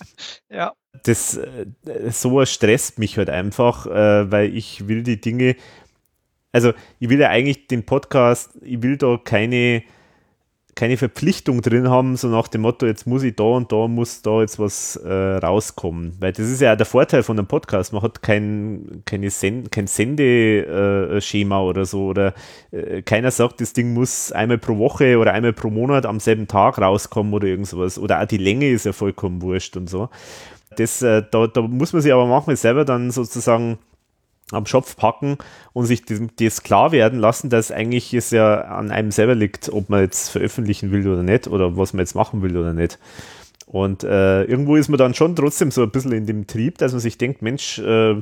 ja. Das, äh, sowas stresst mich halt einfach, äh, weil ich will die Dinge, also ich will ja eigentlich den Podcast, ich will da keine keine Verpflichtung drin haben, so nach dem Motto, jetzt muss ich da und da muss da jetzt was äh, rauskommen. Weil das ist ja der Vorteil von einem Podcast. Man hat kein, keine Sen kein Sendeschema äh, oder so. Oder äh, keiner sagt, das Ding muss einmal pro Woche oder einmal pro Monat am selben Tag rauskommen oder irgend sowas. Oder auch die Länge ist ja vollkommen wurscht und so. Das, äh, da, da muss man sich aber manchmal selber dann sozusagen am Schopf packen und sich das, klar werden lassen, dass eigentlich es ja an einem selber liegt, ob man jetzt veröffentlichen will oder nicht oder was man jetzt machen will oder nicht. Und äh, irgendwo ist man dann schon trotzdem so ein bisschen in dem Trieb, dass man sich denkt, Mensch, äh,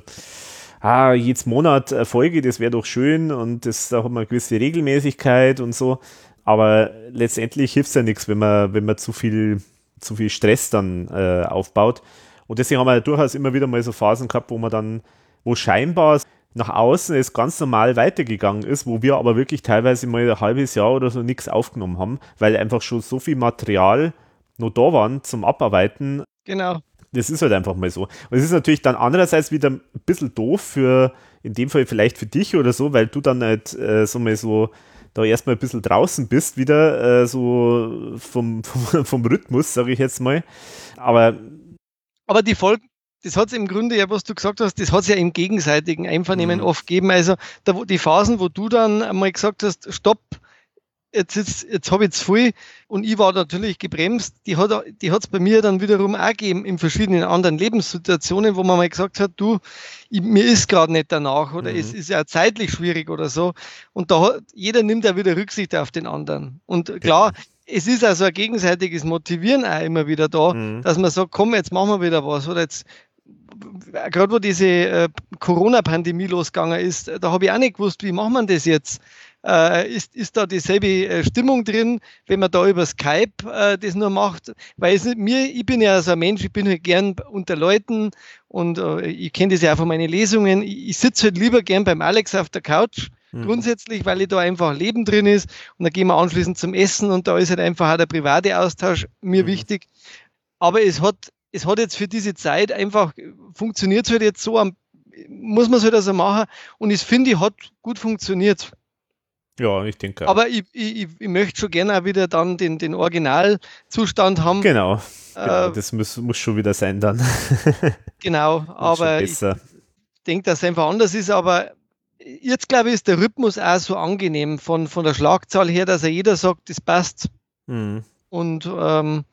ah, jetzt Monat Erfolge, das wäre doch schön und das, da hat man eine gewisse Regelmäßigkeit und so. Aber letztendlich hilft es ja nichts, wenn man, wenn man zu viel, zu viel Stress dann äh, aufbaut. Und deswegen haben wir ja durchaus immer wieder mal so Phasen gehabt, wo man dann wo scheinbar nach außen es ganz normal weitergegangen ist, wo wir aber wirklich teilweise mal ein halbes Jahr oder so nichts aufgenommen haben, weil einfach schon so viel Material noch da waren zum Abarbeiten. Genau. Das ist halt einfach mal so. Und es ist natürlich dann andererseits wieder ein bisschen doof für, in dem Fall vielleicht für dich oder so, weil du dann halt äh, so mal so da erstmal ein bisschen draußen bist, wieder äh, so vom, vom, vom Rhythmus, sage ich jetzt mal. Aber aber die Folgen, das hat es im Grunde ja, was du gesagt hast, das hat es ja im gegenseitigen Einvernehmen mhm. oft gegeben. Also da, die Phasen, wo du dann einmal gesagt hast, stopp, jetzt, jetzt, jetzt habe ich zu viel und ich war natürlich gebremst. Die hat die es bei mir dann wiederum auch gegeben in verschiedenen anderen Lebenssituationen, wo man mal gesagt hat, du, ich, mir ist gerade nicht danach oder mhm. es ist ja zeitlich schwierig oder so. Und da hat, jeder nimmt ja wieder Rücksicht auf den anderen. Und klar, ja. Es ist also ein gegenseitiges Motivieren auch immer wieder da, mhm. dass man sagt, komm, jetzt machen wir wieder was oder jetzt gerade wo diese äh, Corona-Pandemie losgegangen ist, da habe ich auch nicht gewusst, wie machen wir das jetzt? äh, ist, ist da dieselbe äh, Stimmung drin, wenn man da über Skype äh, das nur macht. Weil es, mir, ich bin ja so ein Mensch, ich bin halt gern unter Leuten und äh, ich kenne das ja auch von meinen Lesungen. Ich, ich sitze halt lieber gern beim Alex auf der Couch. Mhm. Grundsätzlich, weil ich da einfach Leben drin ist und dann gehen wir anschließend zum Essen und da ist halt einfach auch der private Austausch mir mhm. wichtig. Aber es hat, es hat jetzt für diese Zeit einfach, funktioniert es halt jetzt so, muss man es halt also machen und ich finde, hat gut funktioniert. Ja, ich denke. Aber ich, ich, ich möchte schon gerne auch wieder dann den, den Originalzustand haben. Genau. genau äh, das muss, muss schon wieder sein dann. genau, aber ich denke, dass es einfach anders ist. Aber jetzt glaube ich, ist der Rhythmus auch so angenehm von, von der Schlagzahl her, dass er jeder sagt, das passt. Mhm. Und ähm,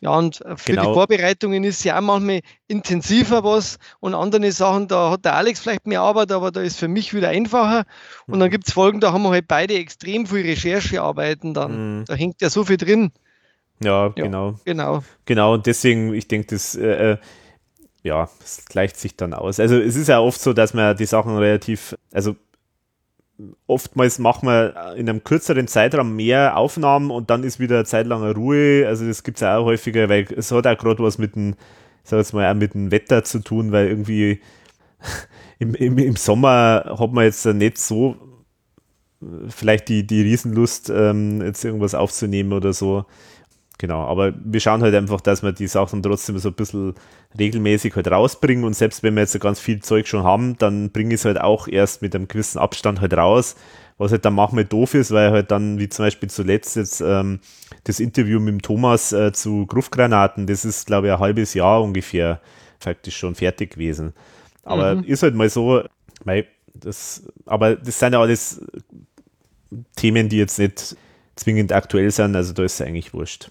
ja, und für genau. die Vorbereitungen ist ja auch manchmal intensiver was und andere Sachen, da hat der Alex vielleicht mehr Arbeit, aber da ist für mich wieder einfacher. Und dann mhm. gibt es Folgen, da haben wir halt beide extrem viel Recherchearbeiten dann. Mhm. Da hängt ja so viel drin. Ja, ja genau. Genau. Genau, und deswegen, ich denke, das, äh, äh ja, es gleicht sich dann aus. Also es ist ja oft so, dass man die Sachen relativ, also oftmals machen wir in einem kürzeren Zeitraum mehr Aufnahmen und dann ist wieder eine Zeit lang Ruhe. Also das gibt es auch häufiger, weil es hat auch gerade was mit dem, sag jetzt mal, auch mit dem Wetter zu tun, weil irgendwie im, im, im Sommer hat man jetzt nicht so vielleicht die, die Riesenlust, ähm, jetzt irgendwas aufzunehmen oder so. Genau, aber wir schauen halt einfach, dass wir die Sachen trotzdem so ein bisschen regelmäßig halt rausbringen und selbst wenn wir jetzt ganz viel Zeug schon haben, dann bringe ich es halt auch erst mit einem gewissen Abstand halt raus, was halt dann manchmal doof ist, weil halt dann, wie zum Beispiel zuletzt jetzt ähm, das Interview mit dem Thomas äh, zu Gruftgranaten, das ist glaube ich ein halbes Jahr ungefähr faktisch schon fertig gewesen. Aber mhm. ist halt mal so, weil das, aber das sind ja alles Themen, die jetzt nicht zwingend aktuell sind, also da ist es eigentlich wurscht.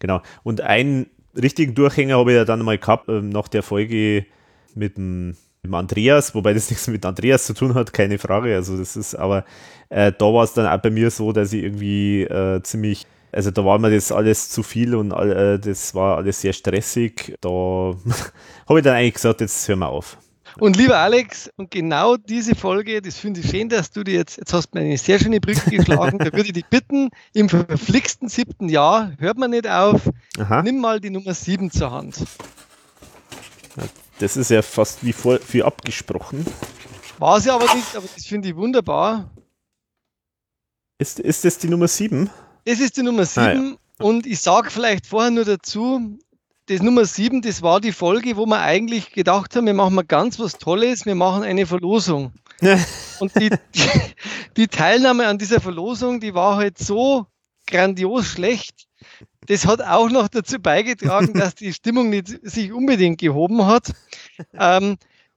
Genau. Und einen richtigen Durchhänger habe ich ja dann mal gehabt äh, nach der Folge mit dem, mit dem, Andreas, wobei das nichts mit Andreas zu tun hat, keine Frage. Also das ist, aber äh, da war es dann auch bei mir so, dass ich irgendwie äh, ziemlich also da war mir das alles zu viel und äh, das war alles sehr stressig. Da habe ich dann eigentlich gesagt, jetzt hören wir auf. Und lieber Alex, und genau diese Folge, das finde ich schön, dass du dir jetzt, jetzt hast du mir eine sehr schöne Brücke geschlagen, da würde ich dich bitten, im verflixten siebten Jahr, hört man nicht auf, Aha. nimm mal die Nummer sieben zur Hand. Das ist ja fast wie, vor, wie abgesprochen. War ja aber nicht, aber das finde ich wunderbar. Ist, ist das die Nummer sieben? Das ist die Nummer sieben. Ah, ja. Und ich sage vielleicht vorher nur dazu, das Nummer sieben, das war die Folge, wo wir eigentlich gedacht haben, wir machen mal ganz was Tolles, wir machen eine Verlosung. Und die, die, die, Teilnahme an dieser Verlosung, die war halt so grandios schlecht. Das hat auch noch dazu beigetragen, dass die Stimmung nicht sich unbedingt gehoben hat. Ähm,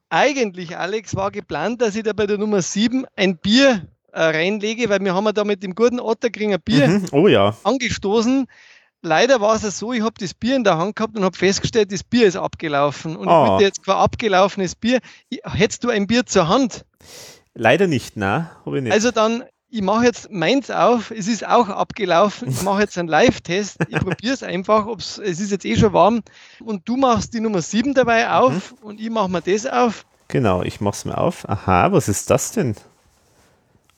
eigentlich, Alex, war geplant, dass ich da bei der Nummer sieben ein Bier äh, reinlege, weil wir haben ja da mit dem guten Otterkringer Bier mhm. oh, ja. angestoßen leider war es so, ich habe das Bier in der Hand gehabt und habe festgestellt, das Bier ist abgelaufen. Und oh. ich bitte jetzt kein abgelaufenes Bier. Hättest du ein Bier zur Hand? Leider nicht, nein, habe ich nicht. Also dann, ich mache jetzt meins auf, es ist auch abgelaufen, ich mache jetzt einen Live-Test, ich probiere es einfach, ob's, es ist jetzt eh schon warm und du machst die Nummer 7 dabei auf mhm. und ich mache mir das auf. Genau, ich mache es mir auf. Aha, was ist das denn?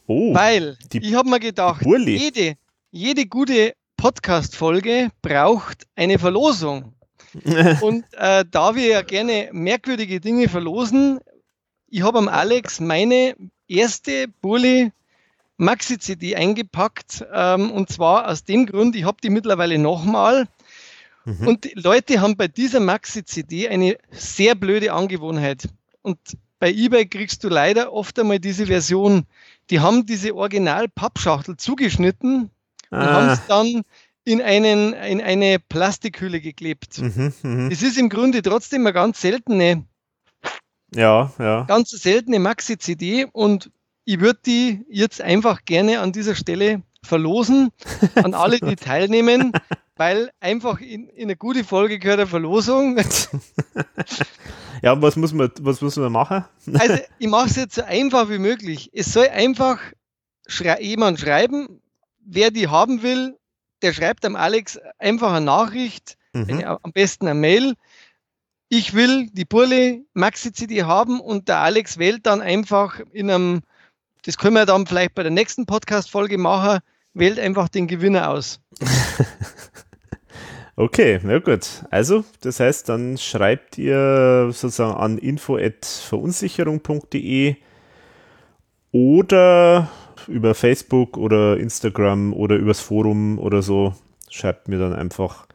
Oh, Weil ich habe mir gedacht, jede, jede gute Podcast-Folge braucht eine Verlosung. Und äh, da wir ja gerne merkwürdige Dinge verlosen, ich habe am Alex meine erste Bulli Maxi-CD eingepackt. Ähm, und zwar aus dem Grund, ich habe die mittlerweile nochmal. Mhm. Und Leute haben bei dieser Maxi-CD eine sehr blöde Angewohnheit. Und bei eBay kriegst du leider oft einmal diese Version. Die haben diese Original-Pappschachtel zugeschnitten und ah. haben es dann in, einen, in eine Plastikhülle geklebt. Mhm, mh. Es ist im Grunde trotzdem eine ganz seltene, ja, ja. ganz seltene Maxi-CD und ich würde die jetzt einfach gerne an dieser Stelle verlosen an alle, die teilnehmen, weil einfach in, in eine gute Folge gehört eine Verlosung. Ja, was muss man, was muss man machen? Also ich mache es jetzt so einfach wie möglich. Es soll einfach schrei jemand schreiben, wer die haben will, der schreibt am Alex einfach eine Nachricht, mhm. eine, am besten eine Mail. Ich will die Burle Maxi CD haben und der Alex wählt dann einfach in einem, das können wir dann vielleicht bei der nächsten Podcast-Folge machen, wählt einfach den Gewinner aus. Okay, na gut. Also, das heißt, dann schreibt ihr sozusagen an info@verunsicherung.de oder über Facebook oder Instagram oder übers Forum oder so. Schreibt mir dann einfach.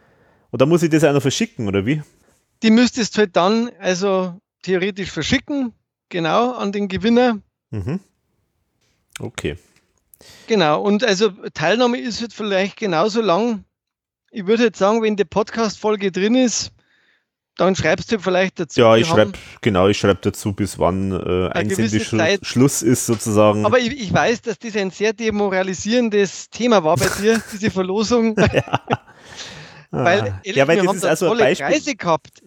Oder muss ich das einer verschicken oder wie? Die müsstest du halt dann also theoretisch verschicken, genau, an den Gewinner. Mhm. Okay. Genau, und also Teilnahme ist halt vielleicht genauso lang ich würde jetzt sagen, wenn die Podcast-Folge drin ist, dann schreibst du vielleicht dazu. Ja, ich schreibe, genau, ich schreibe dazu, bis wann äh, Einsendeschluss ist sozusagen. Aber ich, ich, weiß, dass das ein sehr demoralisierendes Thema war bei dir, diese Verlosung. ja. weil, ah. ehrlich, ja, weil wir haben da also tolle Beispiel. Preise gehabt.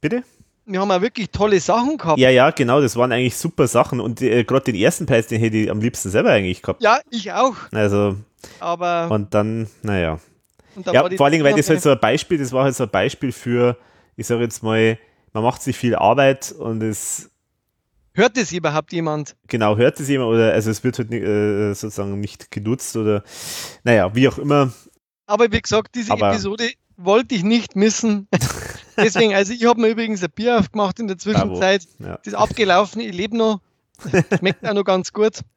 Bitte? Wir haben auch wirklich tolle Sachen gehabt. Ja, ja, genau, das waren eigentlich super Sachen und äh, gerade den ersten Preis, den hätte ich am liebsten selber eigentlich gehabt. Ja, ich auch. Also, aber. Und dann, naja ja, vor allem, weil das halt so ein Beispiel, das war halt so ein Beispiel für, ich sage jetzt mal, man macht sich viel Arbeit und es. Hört es überhaupt jemand? Genau, hört es jemand oder also es wird halt nicht, äh, sozusagen nicht genutzt oder naja, wie auch immer. Aber wie gesagt, diese Aber Episode wollte ich nicht missen. Deswegen, also ich habe mir übrigens ein Bier aufgemacht in der Zwischenzeit. Ja. Das ist abgelaufen, ich lebe noch. Schmeckt auch noch ganz gut.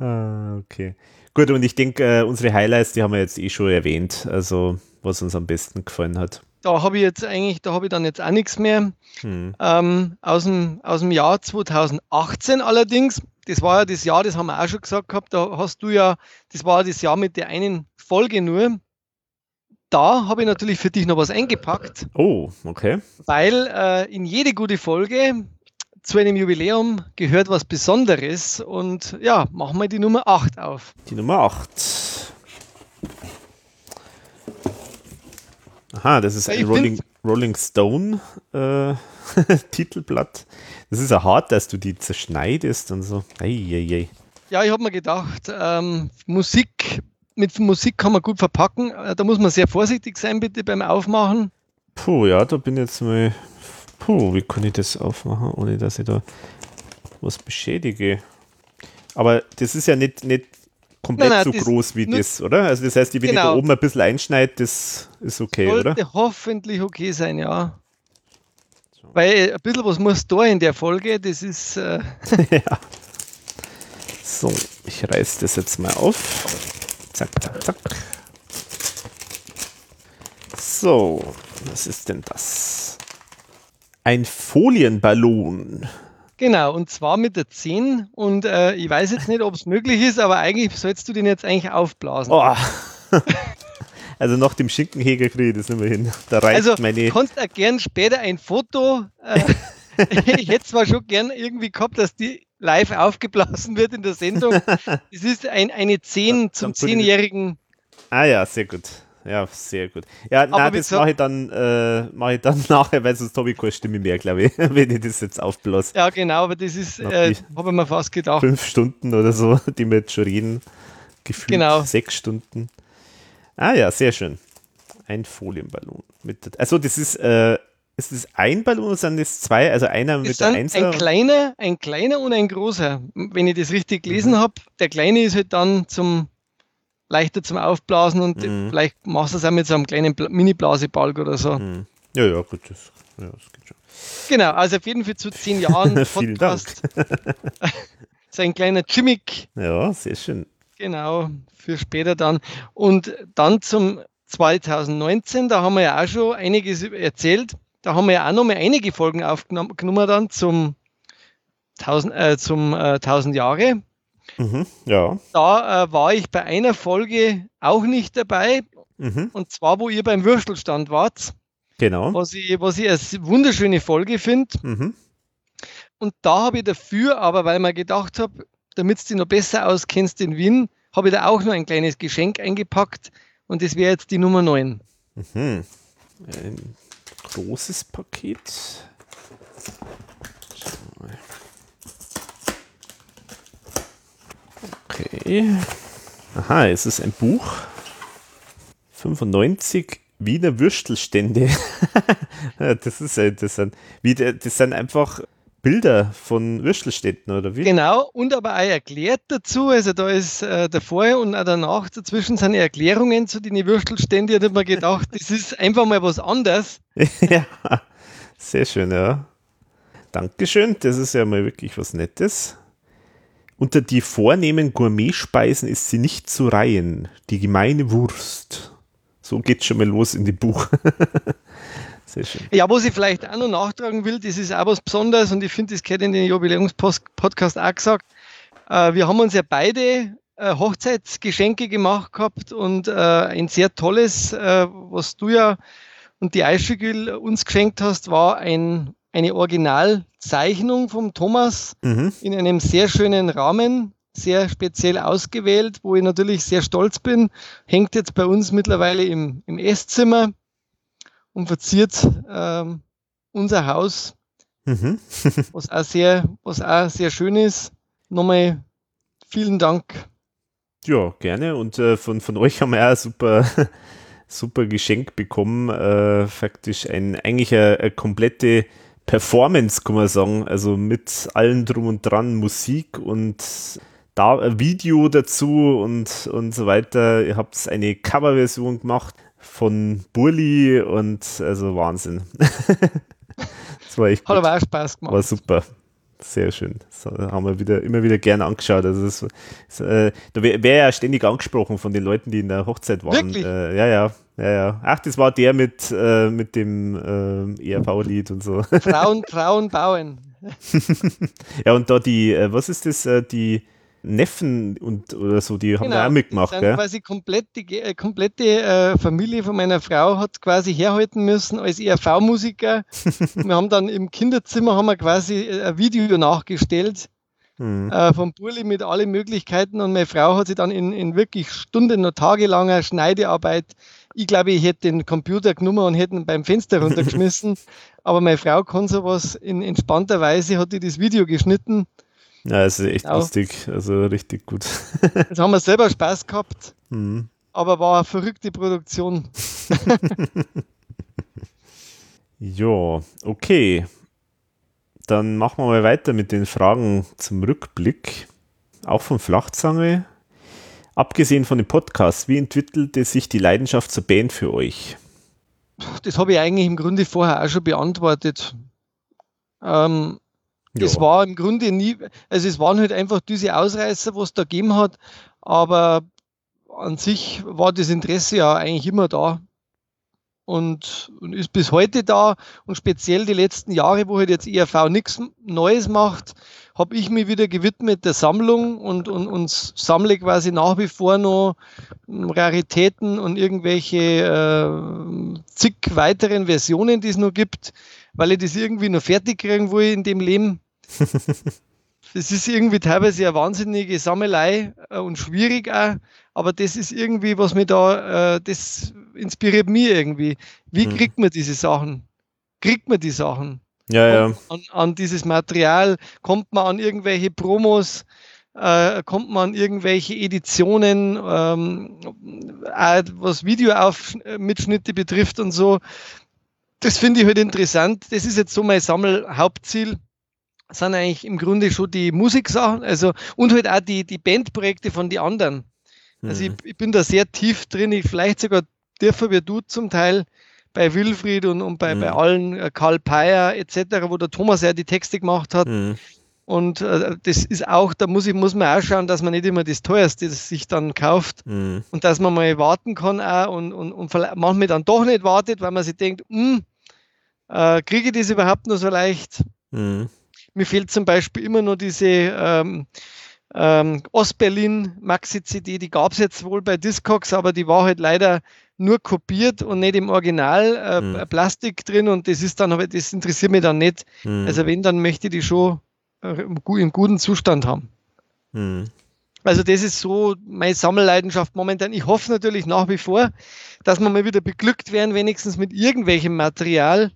Ah, okay. Gut, und ich denke, äh, unsere Highlights, die haben wir jetzt eh schon erwähnt, also was uns am besten gefallen hat. Da habe ich jetzt eigentlich, da habe ich dann jetzt auch nichts mehr. Hm. Ähm, aus, dem, aus dem Jahr 2018 allerdings, das war ja das Jahr, das haben wir auch schon gesagt gehabt, da hast du ja, das war das Jahr mit der einen Folge nur. Da habe ich natürlich für dich noch was eingepackt. Oh, okay. Weil äh, in jede gute Folge zu einem Jubiläum gehört was Besonderes und ja, machen wir die Nummer 8 auf. Die Nummer 8. Aha, das ist ein Rolling, Rolling Stone äh, Titelblatt. Das ist ja hart, dass du die zerschneidest und so. Eieiei. Ja, ich habe mir gedacht, ähm, Musik, mit Musik kann man gut verpacken. Äh, da muss man sehr vorsichtig sein, bitte beim Aufmachen. Puh, ja, da bin ich jetzt mal Puh, wie kann ich das aufmachen, ohne dass ich da was beschädige? Aber das ist ja nicht, nicht komplett nein, nein, so groß wie das, oder? Also das heißt, wenn genau. ich da genau. oben ein bisschen einschneide, das ist okay, Sollte oder? Sollte hoffentlich okay sein, ja. So. Weil ein bisschen was muss da in der Folge, das ist... Äh ja. So, ich reiße das jetzt mal auf. Zack, zack, zack. So, was ist denn das? Ein Folienballon. Genau, und zwar mit der 10. Und äh, ich weiß jetzt nicht, ob es möglich ist, aber eigentlich sollst du den jetzt eigentlich aufblasen. Oh. Also nach dem Schinkenheger kriege ich das nicht mehr hin. Da reicht also, meine. Du kannst auch gern später ein Foto. Äh, ich hätte zwar schon gern irgendwie gehabt, dass die live aufgeblasen wird in der Sendung. Es ist ein, eine 10 zum 10-jährigen. Ah ja, sehr gut. Ja, sehr gut. Ja, nein, das mache ich dann, äh, mache ich dann nachher, weil sonst habe ich keine Stimme mehr, glaube ich, wenn ich das jetzt aufblasse. Ja, genau, aber das ist, äh, habe ich mir fast gedacht. Fünf Stunden oder so, die wir jetzt schon reden. Gefühlt genau. sechs Stunden. Ah ja, sehr schön. Ein Folienballon. Mit, also das ist, äh, ist das ein Ballon oder sind das zwei? Also einer mit der Einser? Ein kleiner, ein kleiner und ein großer. Wenn ich das richtig gelesen mhm. habe, der kleine ist halt dann zum leichter zum Aufblasen und mhm. vielleicht machst du es auch mit so einem kleinen Mini-Blasebalg oder so. Mhm. Ja, ja, gut, das, ja, das geht schon. Genau, also auf jeden Fall zu zehn Jahren Vielen Dank. so ein kleiner Gimmick. Ja, sehr schön. Genau, für später dann. Und dann zum 2019, da haben wir ja auch schon einiges erzählt. Da haben wir ja auch noch mal einige Folgen aufgenommen dann zum 1000, äh, zum äh, 1000 Jahre. Mhm, ja. Da äh, war ich bei einer Folge auch nicht dabei. Mhm. Und zwar, wo ihr beim Würstelstand wart. Genau. Was ich, was ich eine wunderschöne Folge finde. Mhm. Und da habe ich dafür, aber weil mir gedacht habe, damit du dich noch besser auskennst in Wien, habe ich da auch noch ein kleines Geschenk eingepackt und das wäre jetzt die Nummer 9. Mhm. Ein großes Paket. Okay. Aha, es ist ein Buch. 95 Wiener Würstelstände. das ist interessant. Wie, das sind einfach Bilder von Würstelständen, oder wie? Genau, und aber auch erklärt dazu. Also da ist äh, davor und auch danach dazwischen sind Erklärungen zu den Würstelständen. Ich habe mir gedacht, das ist einfach mal was anderes. ja, sehr schön, ja. Dankeschön, das ist ja mal wirklich was Nettes. Unter die vornehmen Gourmetspeisen ist sie nicht zu reihen. Die gemeine Wurst. So geht schon mal los in dem Buch. Sehr schön. Ja, was ich vielleicht auch noch nachtragen will, das ist auch was Besonderes und ich finde, das gehört in den Jubiläumspodcast auch gesagt. Äh, wir haben uns ja beide äh, Hochzeitsgeschenke gemacht gehabt und äh, ein sehr tolles, was du ja und die Eischigül uns geschenkt hast, war ein, eine Originalzeichnung vom Thomas mhm. in einem sehr schönen Rahmen, sehr speziell ausgewählt, wo ich natürlich sehr stolz bin. Hängt jetzt bei uns mittlerweile im, im Esszimmer und verziert ähm, unser Haus, mhm. was, auch sehr, was auch sehr schön ist. Nochmal vielen Dank. Ja, gerne. Und äh, von, von euch haben wir auch super, super Geschenk bekommen. Äh, faktisch ein, eigentlich eine, eine komplette Performance, kann man sagen. Also mit allem drum und dran, Musik und da ein Video dazu und, und so weiter. Ihr habt eine Coverversion gemacht von Burli und also Wahnsinn. das war echt Hat aber auch Spaß gemacht. War super. Sehr schön. Das haben wir wieder, immer wieder gerne angeschaut. Also das, das, äh, da wäre wär ja ständig angesprochen von den Leuten, die in der Hochzeit waren. Wirklich? Äh, ja, ja, ja, ja. Ach, das war der mit, äh, mit dem äh, ERV-Lied und so. Frauen, Frauen bauen. ja, und da die, äh, was ist das, äh, die Neffen und oder so, die haben genau, da auch mitgemacht. Die gell? quasi komplett, die äh, komplette äh, Familie von meiner Frau hat quasi herhalten müssen als ERV-Musiker. wir haben dann im Kinderzimmer haben wir quasi äh, ein Video nachgestellt. Mhm. Vom Burli mit allen Möglichkeiten und meine Frau hat sich dann in, in wirklich Stunden und tagelanger Schneidearbeit, ich glaube, ich hätte den Computer genommen und hätte ihn beim Fenster runtergeschmissen, aber meine Frau kann sowas in entspannter Weise, hat die das Video geschnitten ja, es ist echt genau. lustig, also richtig gut. Jetzt haben wir selber Spaß gehabt, mhm. aber war eine verrückte Produktion. ja, okay. Dann machen wir mal weiter mit den Fragen zum Rückblick. Auch von Flachzange. Abgesehen von dem Podcast, wie entwickelte sich die Leidenschaft zur Band für euch? Das habe ich eigentlich im Grunde vorher auch schon beantwortet. Ähm, es war im Grunde nie, also es waren halt einfach diese Ausreißer, was da gegeben hat, aber an sich war das Interesse ja eigentlich immer da und, und ist bis heute da und speziell die letzten Jahre, wo halt jetzt ERV nichts Neues macht, habe ich mich wieder gewidmet der Sammlung und, und, und sammle quasi nach wie vor noch Raritäten und irgendwelche äh, zig weiteren Versionen, die es noch gibt, weil ich das irgendwie noch fertig kriegen will in dem Leben. das ist irgendwie teilweise eine wahnsinnige Sammelei äh, und schwierig auch, aber das ist irgendwie, was mir da, äh, das inspiriert mich irgendwie. Wie mhm. kriegt man diese Sachen? Kriegt man die Sachen? Ja, ja. An, an dieses Material? Kommt man an irgendwelche Promos? Äh, kommt man an irgendwelche Editionen, ähm, was Videomitschnitte betrifft und so. Das finde ich halt interessant. Das ist jetzt so mein Sammelhauptziel sind eigentlich im Grunde schon die Musiksachen, also und halt auch die, die Bandprojekte von den anderen. Also mhm. ich, ich, bin da sehr tief drin, ich vielleicht sogar tiefer wie du zum Teil bei Wilfried und, und bei, mhm. bei allen äh, Karl Peyer etc., wo der Thomas ja die Texte gemacht hat. Mhm. Und äh, das ist auch, da muss, ich, muss man auch schauen, dass man nicht immer das teuerste das sich dann kauft mhm. und dass man mal warten kann auch und, und, und manchmal dann doch nicht wartet, weil man sich denkt, hm, äh, kriege ich das überhaupt noch so leicht? Mhm. Mir fehlt zum Beispiel immer nur diese ähm, ähm, Ostberlin Maxi-CD, die gab es jetzt wohl bei Discogs, aber die war halt leider nur kopiert und nicht im Original äh, mhm. Plastik drin und das ist dann, aber das interessiert mich dann nicht. Mhm. Also wenn, dann möchte ich die schon äh, im, guten Zustand haben. Mhm. Also das ist so meine Sammelleidenschaft momentan. Ich hoffe natürlich nach wie vor, dass wir mal wieder beglückt werden, wenigstens mit irgendwelchem Material,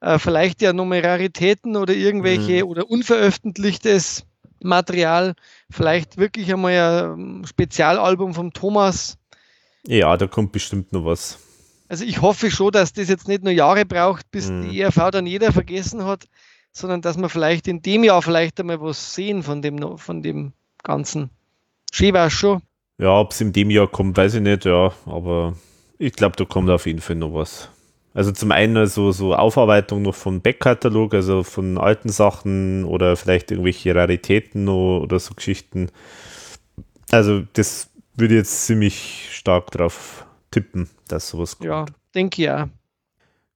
äh, vielleicht ja nochmal Raritäten oder irgendwelche mhm. oder unveröffentlichtes Material, vielleicht wirklich einmal ein Spezialalbum vom Thomas. Ja, da kommt bestimmt noch was. Also ich hoffe schon, dass das jetzt nicht nur Jahre braucht, bis mhm. die ERV dann jeder vergessen hat, sondern dass wir vielleicht in dem Jahr vielleicht einmal was sehen von dem, von dem Ganzen. Schön war schon. Ja, ob es in dem Jahr kommt, weiß ich nicht, ja, aber ich glaube, da kommt auf jeden Fall noch was. Also zum einen so, so Aufarbeitung noch vom Backkatalog, also von alten Sachen oder vielleicht irgendwelche Raritäten oder so Geschichten. Also das würde jetzt ziemlich stark drauf tippen, dass sowas kommt. Ja, denke ja.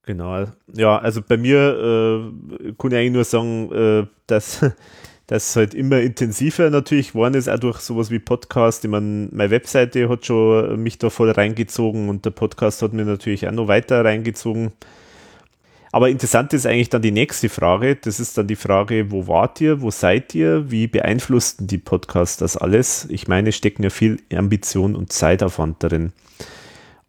Genau. Ja, also bei mir äh, kann ich eigentlich nur sagen, äh, dass das halt immer intensiver natürlich geworden ist, auch durch sowas wie Podcast. Ich meine, meine Webseite hat schon mich da voll reingezogen und der Podcast hat mir natürlich auch noch weiter reingezogen. Aber interessant ist eigentlich dann die nächste Frage. Das ist dann die Frage, wo wart ihr, wo seid ihr, wie beeinflussten die Podcasts das alles? Ich meine, stecken ja viel Ambition und Zeitaufwand darin.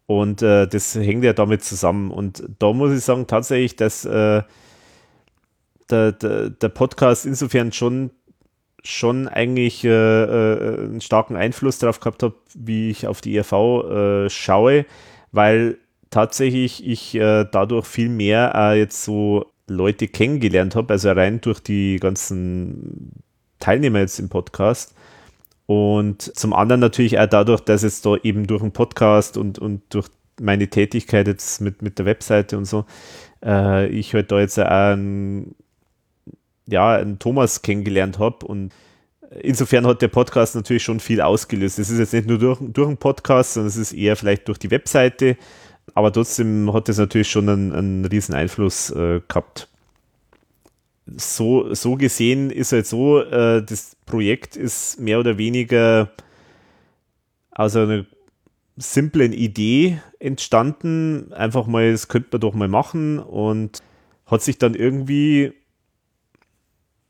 Und äh, das hängt ja damit zusammen. Und da muss ich sagen, tatsächlich, dass äh, der, der, der Podcast insofern schon, schon eigentlich äh, äh, einen starken Einfluss darauf gehabt hat, wie ich auf die ERV äh, schaue, weil tatsächlich ich äh, dadurch viel mehr äh, jetzt so Leute kennengelernt habe, also rein durch die ganzen Teilnehmer jetzt im Podcast. Und zum anderen natürlich auch dadurch, dass jetzt da eben durch den Podcast und, und durch meine Tätigkeit jetzt mit, mit der Webseite und so, äh, ich halt da jetzt auch einen ja, einen Thomas kennengelernt habe und insofern hat der Podcast natürlich schon viel ausgelöst. Es ist jetzt nicht nur durch, durch einen Podcast, sondern es ist eher vielleicht durch die Webseite, aber trotzdem hat es natürlich schon einen, einen riesen Einfluss äh, gehabt. So, so gesehen ist halt so, äh, das Projekt ist mehr oder weniger aus einer simplen Idee entstanden. Einfach mal, das könnte man doch mal machen und hat sich dann irgendwie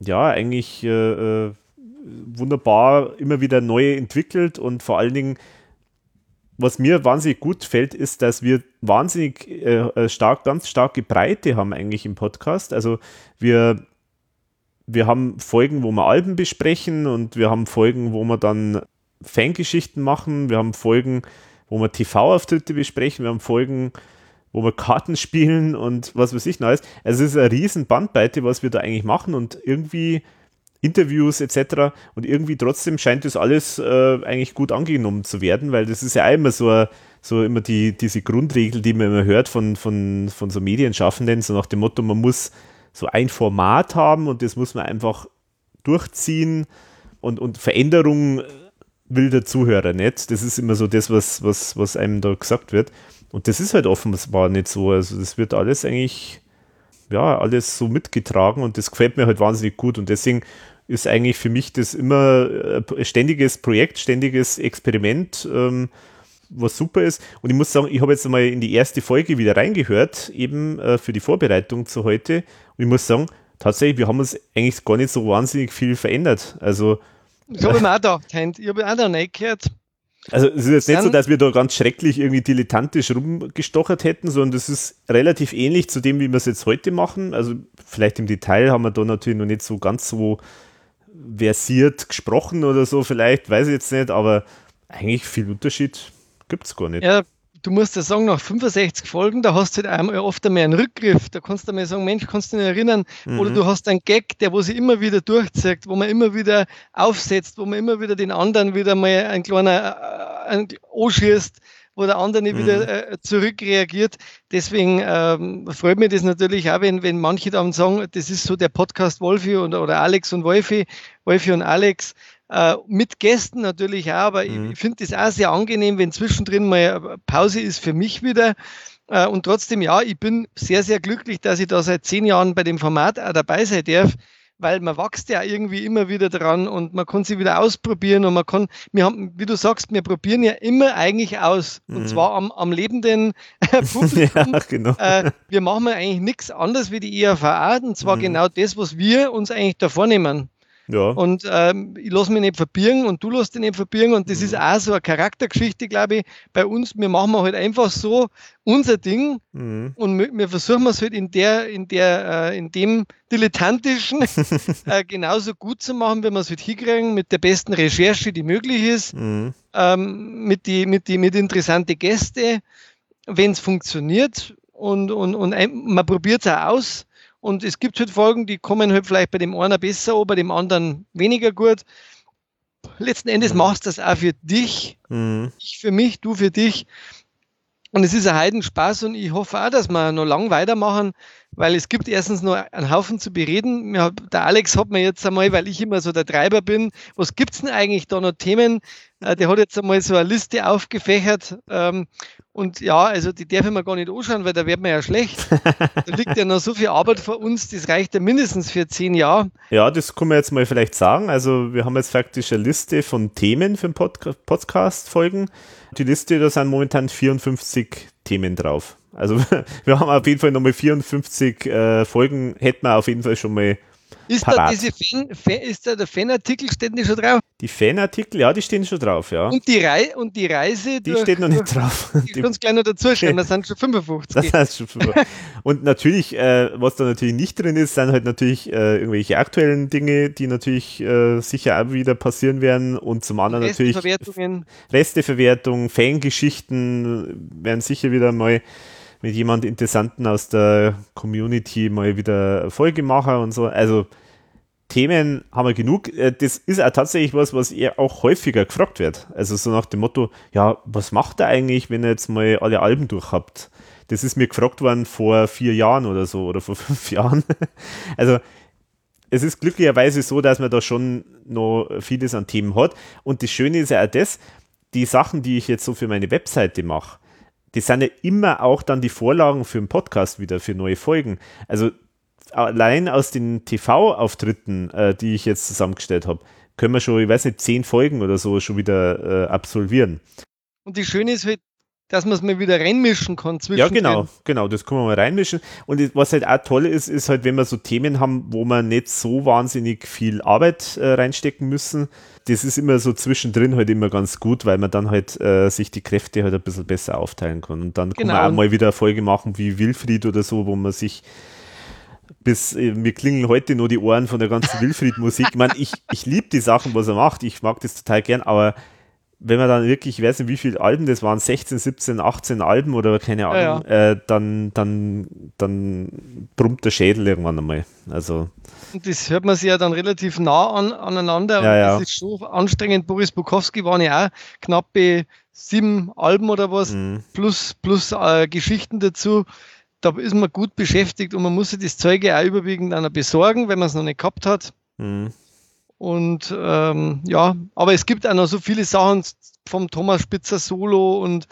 ja, eigentlich äh, äh, wunderbar immer wieder neu entwickelt und vor allen Dingen, was mir wahnsinnig gut fällt, ist, dass wir wahnsinnig äh, äh, stark, ganz starke Breite haben eigentlich im Podcast. Also wir, wir haben Folgen, wo wir Alben besprechen und wir haben Folgen, wo wir dann Fangeschichten machen, wir haben Folgen, wo wir TV-Auftritte besprechen, wir haben Folgen, wo wir Karten spielen und was weiß ich noch alles. Also es ist eine riesen Bandbreite, was wir da eigentlich machen und irgendwie Interviews etc. Und irgendwie trotzdem scheint das alles äh, eigentlich gut angenommen zu werden, weil das ist ja auch immer so, so immer die, diese Grundregel, die man immer hört von, von, von so Medienschaffenden, so nach dem Motto, man muss so ein Format haben und das muss man einfach durchziehen und, und Veränderung will der Zuhörer nicht. Das ist immer so das, was, was, was einem da gesagt wird. Und das ist halt offenbar nicht so. Also das wird alles eigentlich, ja, alles so mitgetragen und das gefällt mir halt wahnsinnig gut. Und deswegen ist eigentlich für mich das immer ein äh, ständiges Projekt, ständiges Experiment, ähm, was super ist. Und ich muss sagen, ich habe jetzt mal in die erste Folge wieder reingehört, eben äh, für die Vorbereitung zu heute. Und ich muss sagen, tatsächlich, wir haben uns eigentlich gar nicht so wahnsinnig viel verändert. Also. Ich habe mir auch gedacht, ich habe auch noch nicht gehört. Also es ist jetzt nicht so, dass wir da ganz schrecklich irgendwie dilettantisch rumgestochert hätten, sondern das ist relativ ähnlich zu dem, wie wir es jetzt heute machen. Also vielleicht im Detail haben wir da natürlich noch nicht so ganz so versiert gesprochen oder so, vielleicht, weiß ich jetzt nicht, aber eigentlich viel Unterschied gibt es gar nicht. Ja, du musst ja sagen, nach 65 Folgen, da hast du halt einmal oft einmal einen Rückgriff. Da kannst du mal sagen, Mensch, kannst du dich erinnern? Mhm. Oder du hast einen Gag, der wo sich immer wieder durchzieht, wo man immer wieder aufsetzt, wo man immer wieder den anderen wieder mal ein kleiner äh, anschießt, wo der andere nicht mhm. wieder äh, zurückreagiert. Deswegen ähm, freut mich das natürlich auch, wenn, wenn manche dann sagen, das ist so der Podcast Wolfi und, oder Alex und Wolfi, Wolfi und Alex äh, mit Gästen natürlich auch, aber mhm. ich, ich finde das auch sehr angenehm, wenn zwischendrin mal Pause ist für mich wieder. Äh, und trotzdem, ja, ich bin sehr, sehr glücklich, dass ich da seit zehn Jahren bei dem Format auch dabei sein darf weil man wächst ja irgendwie immer wieder dran und man kann sie wieder ausprobieren und man kann, wir haben, wie du sagst, wir probieren ja immer eigentlich aus mhm. und zwar am, am lebenden Publikum. ja, genau. Äh, wir machen eigentlich nichts anderes wie die IAVA und zwar mhm. genau das, was wir uns eigentlich da vornehmen. Ja. Und ähm, ich lasse mich nicht verbirgen und du lässt dich nicht verbirgen. Und das mhm. ist auch so eine Charaktergeschichte, glaube ich, bei uns. Wir machen halt einfach so unser Ding mhm. und wir, wir versuchen es halt in der, in der, äh, in dem dilettantischen äh, genauso gut zu machen, wie wir es halt hinkriegen, mit der besten Recherche, die möglich ist, mhm. ähm, mit die, mit die, mit interessante Gäste, wenn es funktioniert und, und, und man probiert es auch aus und es gibt halt Folgen, die kommen halt vielleicht bei dem einen besser, aber bei dem anderen weniger gut. Letzten Endes mhm. machst du das auch für dich, mhm. ich für mich, du für dich. Und es ist ein Heidenspaß und ich hoffe auch, dass wir noch lang weitermachen, weil es gibt erstens noch einen Haufen zu bereden. Der Alex hat mir jetzt einmal, weil ich immer so der Treiber bin, was gibt's denn eigentlich da noch Themen? Äh, der hat jetzt einmal so eine Liste aufgefächert ähm, und ja, also die darf ich mir gar nicht anschauen, weil da wird man ja schlecht. da liegt ja noch so viel Arbeit vor uns, das reicht ja mindestens für zehn Jahre. Ja, das können wir jetzt mal vielleicht sagen. Also wir haben jetzt faktisch eine Liste von Themen für den Pod Podcast-Folgen. Die Liste, da sind momentan 54 Themen drauf. Also wir haben auf jeden Fall nochmal 54 äh, Folgen, hätten wir auf jeden Fall schon mal ist da, diese Fan, ist da der Fanartikel, steht die schon drauf? Die Fanartikel, ja, die stehen schon drauf, ja. Und die, Rei und die Reise? Die durch, steht noch nicht drauf. Die können uns gleich noch dazu schreiben, das sind schon 55. Das schon 55. und natürlich, äh, was da natürlich nicht drin ist, sind halt natürlich äh, irgendwelche aktuellen Dinge, die natürlich äh, sicher auch wieder passieren werden und zum anderen natürlich Resteverwertung, Fangeschichten werden sicher wieder mal mit jemand Interessanten aus der Community mal wieder Folge machen und so. Also Themen haben wir genug. Äh, das ist auch tatsächlich was, was eher auch häufiger gefragt wird. Also so nach dem Motto, ja, was macht er eigentlich, wenn ihr jetzt mal alle Alben durch habt? Das ist mir gefragt worden vor vier Jahren oder so oder vor fünf Jahren. Also es ist glücklicherweise so, dass man da schon noch vieles an Themen hat. Und das Schöne ist ja auch das, die Sachen, die ich jetzt so für meine Webseite mache, die sind ja immer auch dann die Vorlagen für einen Podcast wieder, für neue Folgen. Also allein aus den TV-Auftritten, äh, die ich jetzt zusammengestellt habe, können wir schon, ich weiß nicht, zehn Folgen oder so schon wieder äh, absolvieren. Und die Schöne ist halt, dass man es mal wieder reinmischen kann zwischen. Ja, genau, genau, das kann man mal reinmischen. Und was halt auch toll ist, ist halt, wenn wir so Themen haben, wo man nicht so wahnsinnig viel Arbeit äh, reinstecken müssen. Das ist immer so zwischendrin halt immer ganz gut, weil man dann halt äh, sich die Kräfte halt ein bisschen besser aufteilen kann. Und dann genau. kann man auch mal wieder eine Folge machen wie Wilfried oder so, wo man sich bis äh, mir klingeln heute nur die Ohren von der ganzen Wilfried-Musik. Ich meine, ich, ich liebe die Sachen, was er macht. Ich mag das total gern, aber wenn man dann wirklich, ich weiß nicht, wie viele Alben das waren, 16, 17, 18 Alben oder keine Ahnung, ja, ja. Äh, dann, dann, dann brummt der Schädel irgendwann einmal. Also. Und das hört man sich ja dann relativ nah an, aneinander. Ja, ja. Das ist schon anstrengend. Boris Bukowski waren ja auch knappe sieben Alben oder was, mhm. plus, plus äh, Geschichten dazu. Da ist man gut beschäftigt und man muss sich das Zeug ja auch überwiegend dann besorgen, wenn man es noch nicht gehabt hat. Mhm. Und ähm, ja, aber es gibt auch noch so viele Sachen vom Thomas Spitzer Solo und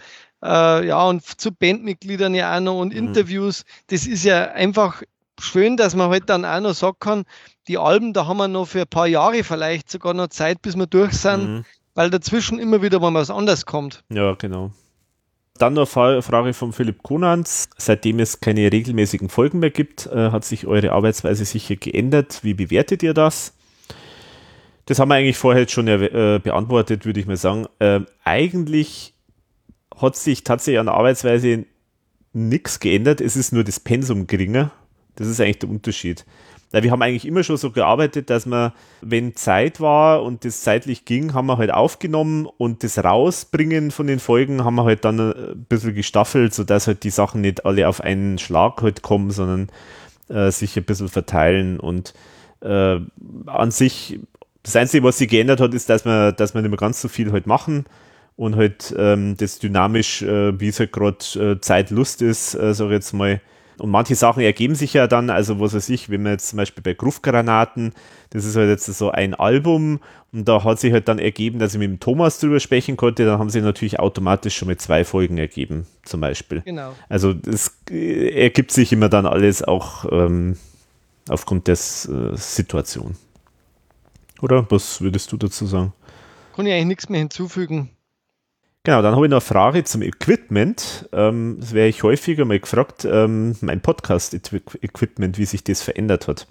äh, ja, und zu Bandmitgliedern ja auch noch und mhm. Interviews. Das ist ja einfach schön, dass man halt dann auch noch sagen kann, die Alben, da haben wir noch für ein paar Jahre vielleicht sogar noch Zeit, bis wir durch sind, mhm. weil dazwischen immer wieder mal was anderes kommt. Ja, genau. Dann noch eine Frage von Philipp Konans. Seitdem es keine regelmäßigen Folgen mehr gibt, äh, hat sich eure Arbeitsweise sicher geändert. Wie bewertet ihr das? Das haben wir eigentlich vorher schon äh, beantwortet, würde ich mal sagen. Ähm, eigentlich hat sich tatsächlich an der Arbeitsweise nichts geändert. Es ist nur das Pensum geringer. Das ist eigentlich der Unterschied. Weil wir haben eigentlich immer schon so gearbeitet, dass man, wenn Zeit war und das zeitlich ging, haben wir halt aufgenommen und das Rausbringen von den Folgen haben wir halt dann ein bisschen gestaffelt, sodass halt die Sachen nicht alle auf einen Schlag halt kommen, sondern äh, sich ein bisschen verteilen und äh, an sich das Einzige, was sich geändert hat, ist, dass wir, dass wir nicht mehr ganz so viel halt machen und halt ähm, das dynamisch, äh, wie es halt gerade äh, Zeit, Lust ist, äh, sage ich jetzt mal. Und manche Sachen ergeben sich ja dann, also was weiß ich, wenn man jetzt zum Beispiel bei Gruftgranaten, das ist halt jetzt so ein Album und da hat sich halt dann ergeben, dass ich mit dem Thomas drüber sprechen konnte, dann haben sie natürlich automatisch schon mit zwei Folgen ergeben, zum Beispiel. Genau. Also es äh, ergibt sich immer dann alles auch ähm, aufgrund der äh, Situation. Oder was würdest du dazu sagen? Kann ich eigentlich nichts mehr hinzufügen. Genau, dann habe ich noch eine Frage zum Equipment. Ähm, das wäre ich häufiger mal gefragt, ähm, mein Podcast-Equipment, wie sich das verändert hat.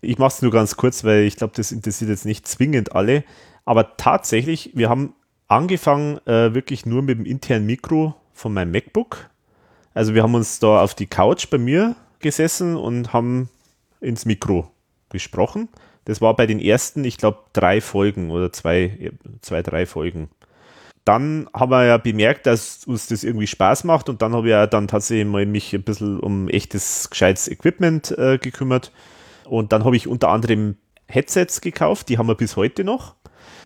Ich mache es nur ganz kurz, weil ich glaube, das interessiert jetzt nicht zwingend alle. Aber tatsächlich, wir haben angefangen äh, wirklich nur mit dem internen Mikro von meinem MacBook. Also wir haben uns da auf die Couch bei mir gesessen und haben ins Mikro gesprochen. Das war bei den ersten, ich glaube, drei Folgen oder zwei, zwei, drei Folgen. Dann haben wir ja bemerkt, dass uns das irgendwie Spaß macht und dann habe ich ja dann tatsächlich mal mich ein bisschen um echtes, gescheites Equipment äh, gekümmert. Und dann habe ich unter anderem Headsets gekauft, die haben wir bis heute noch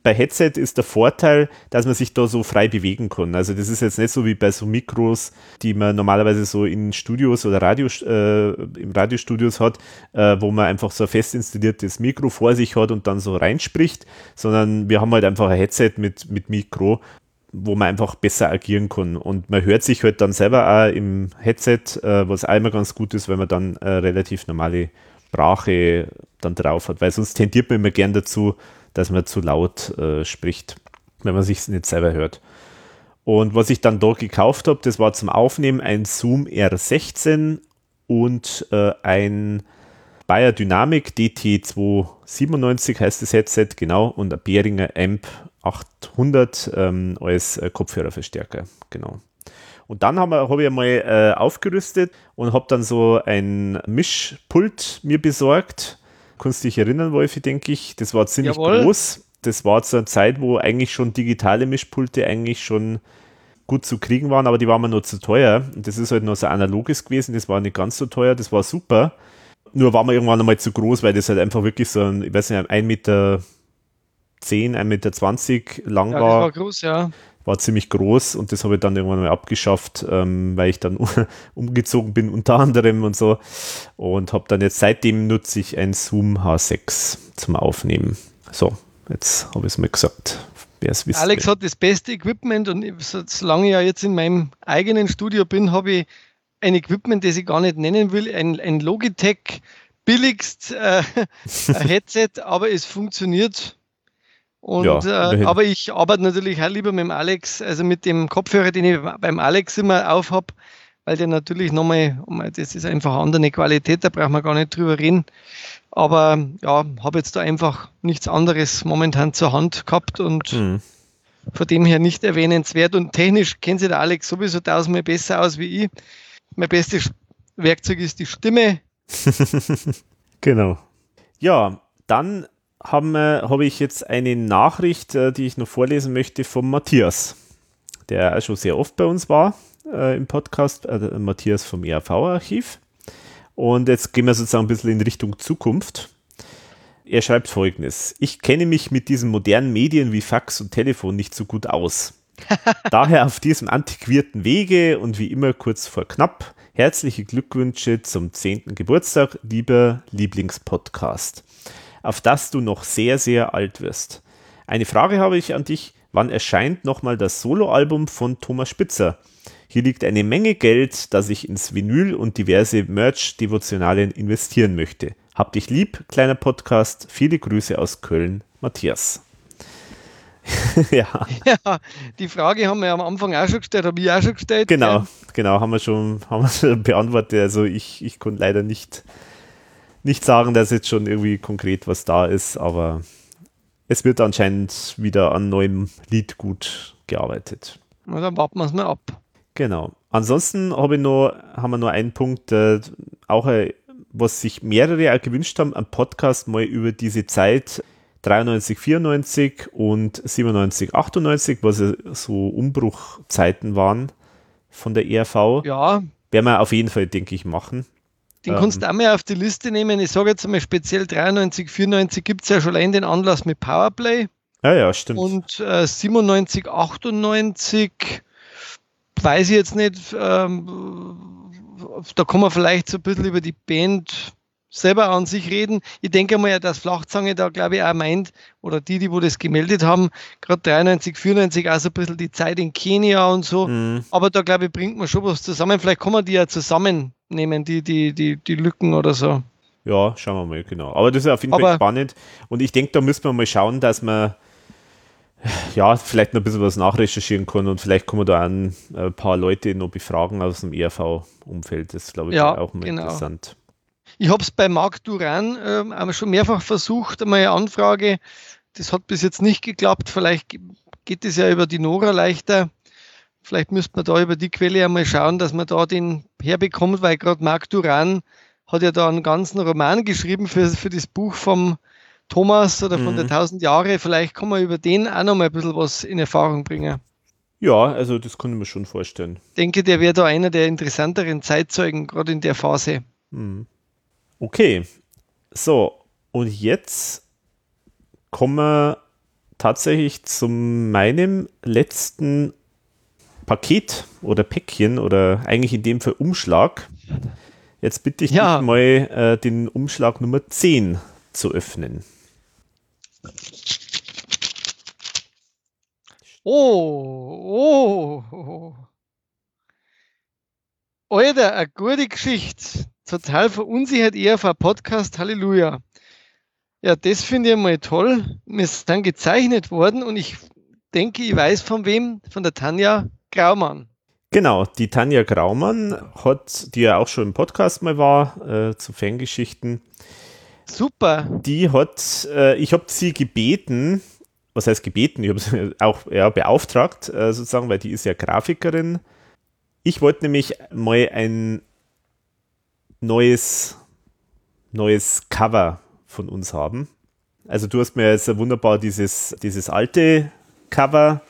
bei Headset ist der Vorteil, dass man sich da so frei bewegen kann. Also das ist jetzt nicht so wie bei so Mikros, die man normalerweise so in Studios oder Radio, äh, im Radiostudios hat, äh, wo man einfach so ein fest installiertes Mikro vor sich hat und dann so reinspricht, sondern wir haben halt einfach ein Headset mit, mit Mikro wo man einfach besser agieren kann. Und man hört sich halt dann selber auch im Headset, äh, was einmal ganz gut ist, weil man dann äh, relativ normale Sprache dann drauf hat, weil sonst tendiert man immer gern dazu, dass man zu laut äh, spricht, wenn man sich nicht selber hört. Und was ich dann dort gekauft habe, das war zum Aufnehmen ein Zoom R16 und äh, ein Bayer Dynamic DT297 heißt das Headset, genau, und ein Behringer Amp 800 ähm, als äh, Kopfhörerverstärker, genau. Und dann habe hab ich einmal äh, aufgerüstet und habe dann so ein Mischpult mir besorgt Kannst dich erinnern, Wolfi, denke ich. Das war ziemlich Jawohl. groß. Das war zu einer Zeit, wo eigentlich schon digitale Mischpulte eigentlich schon gut zu kriegen waren, aber die waren mir nur zu teuer. Und das ist halt nur so analoges gewesen, das war nicht ganz so teuer, das war super. Nur war mir irgendwann einmal zu groß, weil das halt einfach wirklich so ein, ich weiß nicht, ein Meter 10, 1,20 Meter lang ja, war. Das war groß, ja war ziemlich groß und das habe ich dann irgendwann mal abgeschafft, ähm, weil ich dann umgezogen bin unter anderem und so und habe dann jetzt seitdem nutze ich ein Zoom H6 zum Aufnehmen. So, jetzt habe ich es mal gesagt. Alex will. hat das beste Equipment und solange ich ja jetzt in meinem eigenen Studio bin, habe ich ein Equipment, das ich gar nicht nennen will, ein, ein Logitech billigst äh, Headset, aber es funktioniert und, ja, äh, aber ich arbeite natürlich auch lieber mit dem Alex, also mit dem Kopfhörer, den ich beim Alex immer auf habe, weil der natürlich nochmal, das ist einfach andere Qualität, da braucht man gar nicht drüber reden. Aber ja, habe jetzt da einfach nichts anderes momentan zur Hand gehabt und mhm. von dem her nicht erwähnenswert. Und technisch kennt sich der Alex sowieso tausendmal besser aus wie ich. Mein bestes Werkzeug ist die Stimme. genau. Ja, dann habe hab ich jetzt eine Nachricht, äh, die ich noch vorlesen möchte vom Matthias, der auch schon sehr oft bei uns war äh, im Podcast, äh, Matthias vom ERV-Archiv. Und jetzt gehen wir sozusagen ein bisschen in Richtung Zukunft. Er schreibt folgendes: Ich kenne mich mit diesen modernen Medien wie Fax und Telefon nicht so gut aus. Daher auf diesem antiquierten Wege und wie immer kurz vor knapp herzliche Glückwünsche zum 10. Geburtstag, lieber Lieblingspodcast auf das du noch sehr, sehr alt wirst. Eine Frage habe ich an dich. Wann erscheint nochmal das Soloalbum von Thomas Spitzer? Hier liegt eine Menge Geld, das ich ins Vinyl und diverse Merch-Devotionalien investieren möchte. Hab dich lieb, kleiner Podcast. Viele Grüße aus Köln, Matthias. ja. ja. Die Frage haben wir am Anfang auch schon gestellt, habe ich auch schon gestellt. Genau, ja. genau, haben wir schon, haben wir schon beantwortet. Also ich, ich konnte leider nicht nicht sagen, dass jetzt schon irgendwie konkret was da ist, aber es wird anscheinend wieder an neuem Lied gut gearbeitet. Na, dann warten wir es mal ab. Genau. Ansonsten habe ich noch, haben wir noch einen Punkt, äh, auch äh, was sich mehrere auch gewünscht haben, ein Podcast mal über diese Zeit 93, 94 und 97, 98, was so Umbruchzeiten waren von der ERV. Ja. Werden wir auf jeden Fall, denke ich, machen. Den ähm, kannst du auch mal auf die Liste nehmen. Ich sage jetzt mal speziell 93, 94 gibt es ja schon allein den Anlass mit Powerplay. Ja, ja, stimmt. Und äh, 97, 98 weiß ich jetzt nicht. Ähm, da kann man vielleicht so ein bisschen über die Band selber an sich reden. Ich denke mal, dass Flachzange da, glaube ich, auch meint, oder die, die wo das gemeldet haben, gerade 93, 94, auch so ein bisschen die Zeit in Kenia und so. Mhm. Aber da, glaube ich, bringt man schon was zusammen. Vielleicht kann man die ja zusammennehmen, die, die, die, die Lücken oder so. Ja, schauen wir mal, genau. Aber das ist auf jeden Aber, Fall spannend. Und ich denke, da müssen wir mal schauen, dass man ja, vielleicht noch ein bisschen was nachrecherchieren kann und vielleicht kann man da ein, ein paar Leute noch befragen aus dem ERV-Umfeld. Das glaube ich ja, auch mal genau. interessant. Ich habe es bei Marc Duran äh, schon mehrfach versucht, einmal eine Anfrage. Das hat bis jetzt nicht geklappt. Vielleicht geht es ja über die Nora leichter. Vielleicht müsste man da über die Quelle einmal schauen, dass man da den herbekommt, weil gerade Marc Duran hat ja da einen ganzen Roman geschrieben für, für das Buch vom Thomas oder von mhm. der 1000 Jahre. Vielleicht kann man über den auch noch mal ein bisschen was in Erfahrung bringen. Ja, also das kann ich mir schon vorstellen. Ich denke, der wäre da einer der interessanteren Zeitzeugen, gerade in der Phase. Mhm. Okay, so, und jetzt kommen wir tatsächlich zu meinem letzten Paket oder Päckchen oder eigentlich in dem Fall Umschlag. Jetzt bitte ich ja. dich mal, äh, den Umschlag Nummer 10 zu öffnen. Oh, oh. Alter, eine gute Geschichte. Total verunsichert ERV Podcast. Halleluja. Ja, das finde ich mal toll. Wir sind gezeichnet worden und ich denke, ich weiß von wem, von der Tanja Graumann. Genau, die Tanja Graumann hat, die ja auch schon im Podcast mal war, äh, zu Fangeschichten. Super. Die hat, äh, ich habe sie gebeten, was heißt gebeten, ich habe sie auch ja, beauftragt, äh, sozusagen, weil die ist ja Grafikerin. Ich wollte nämlich mal ein neues, neues Cover von uns haben. Also du hast mir jetzt wunderbar dieses, dieses alte Cover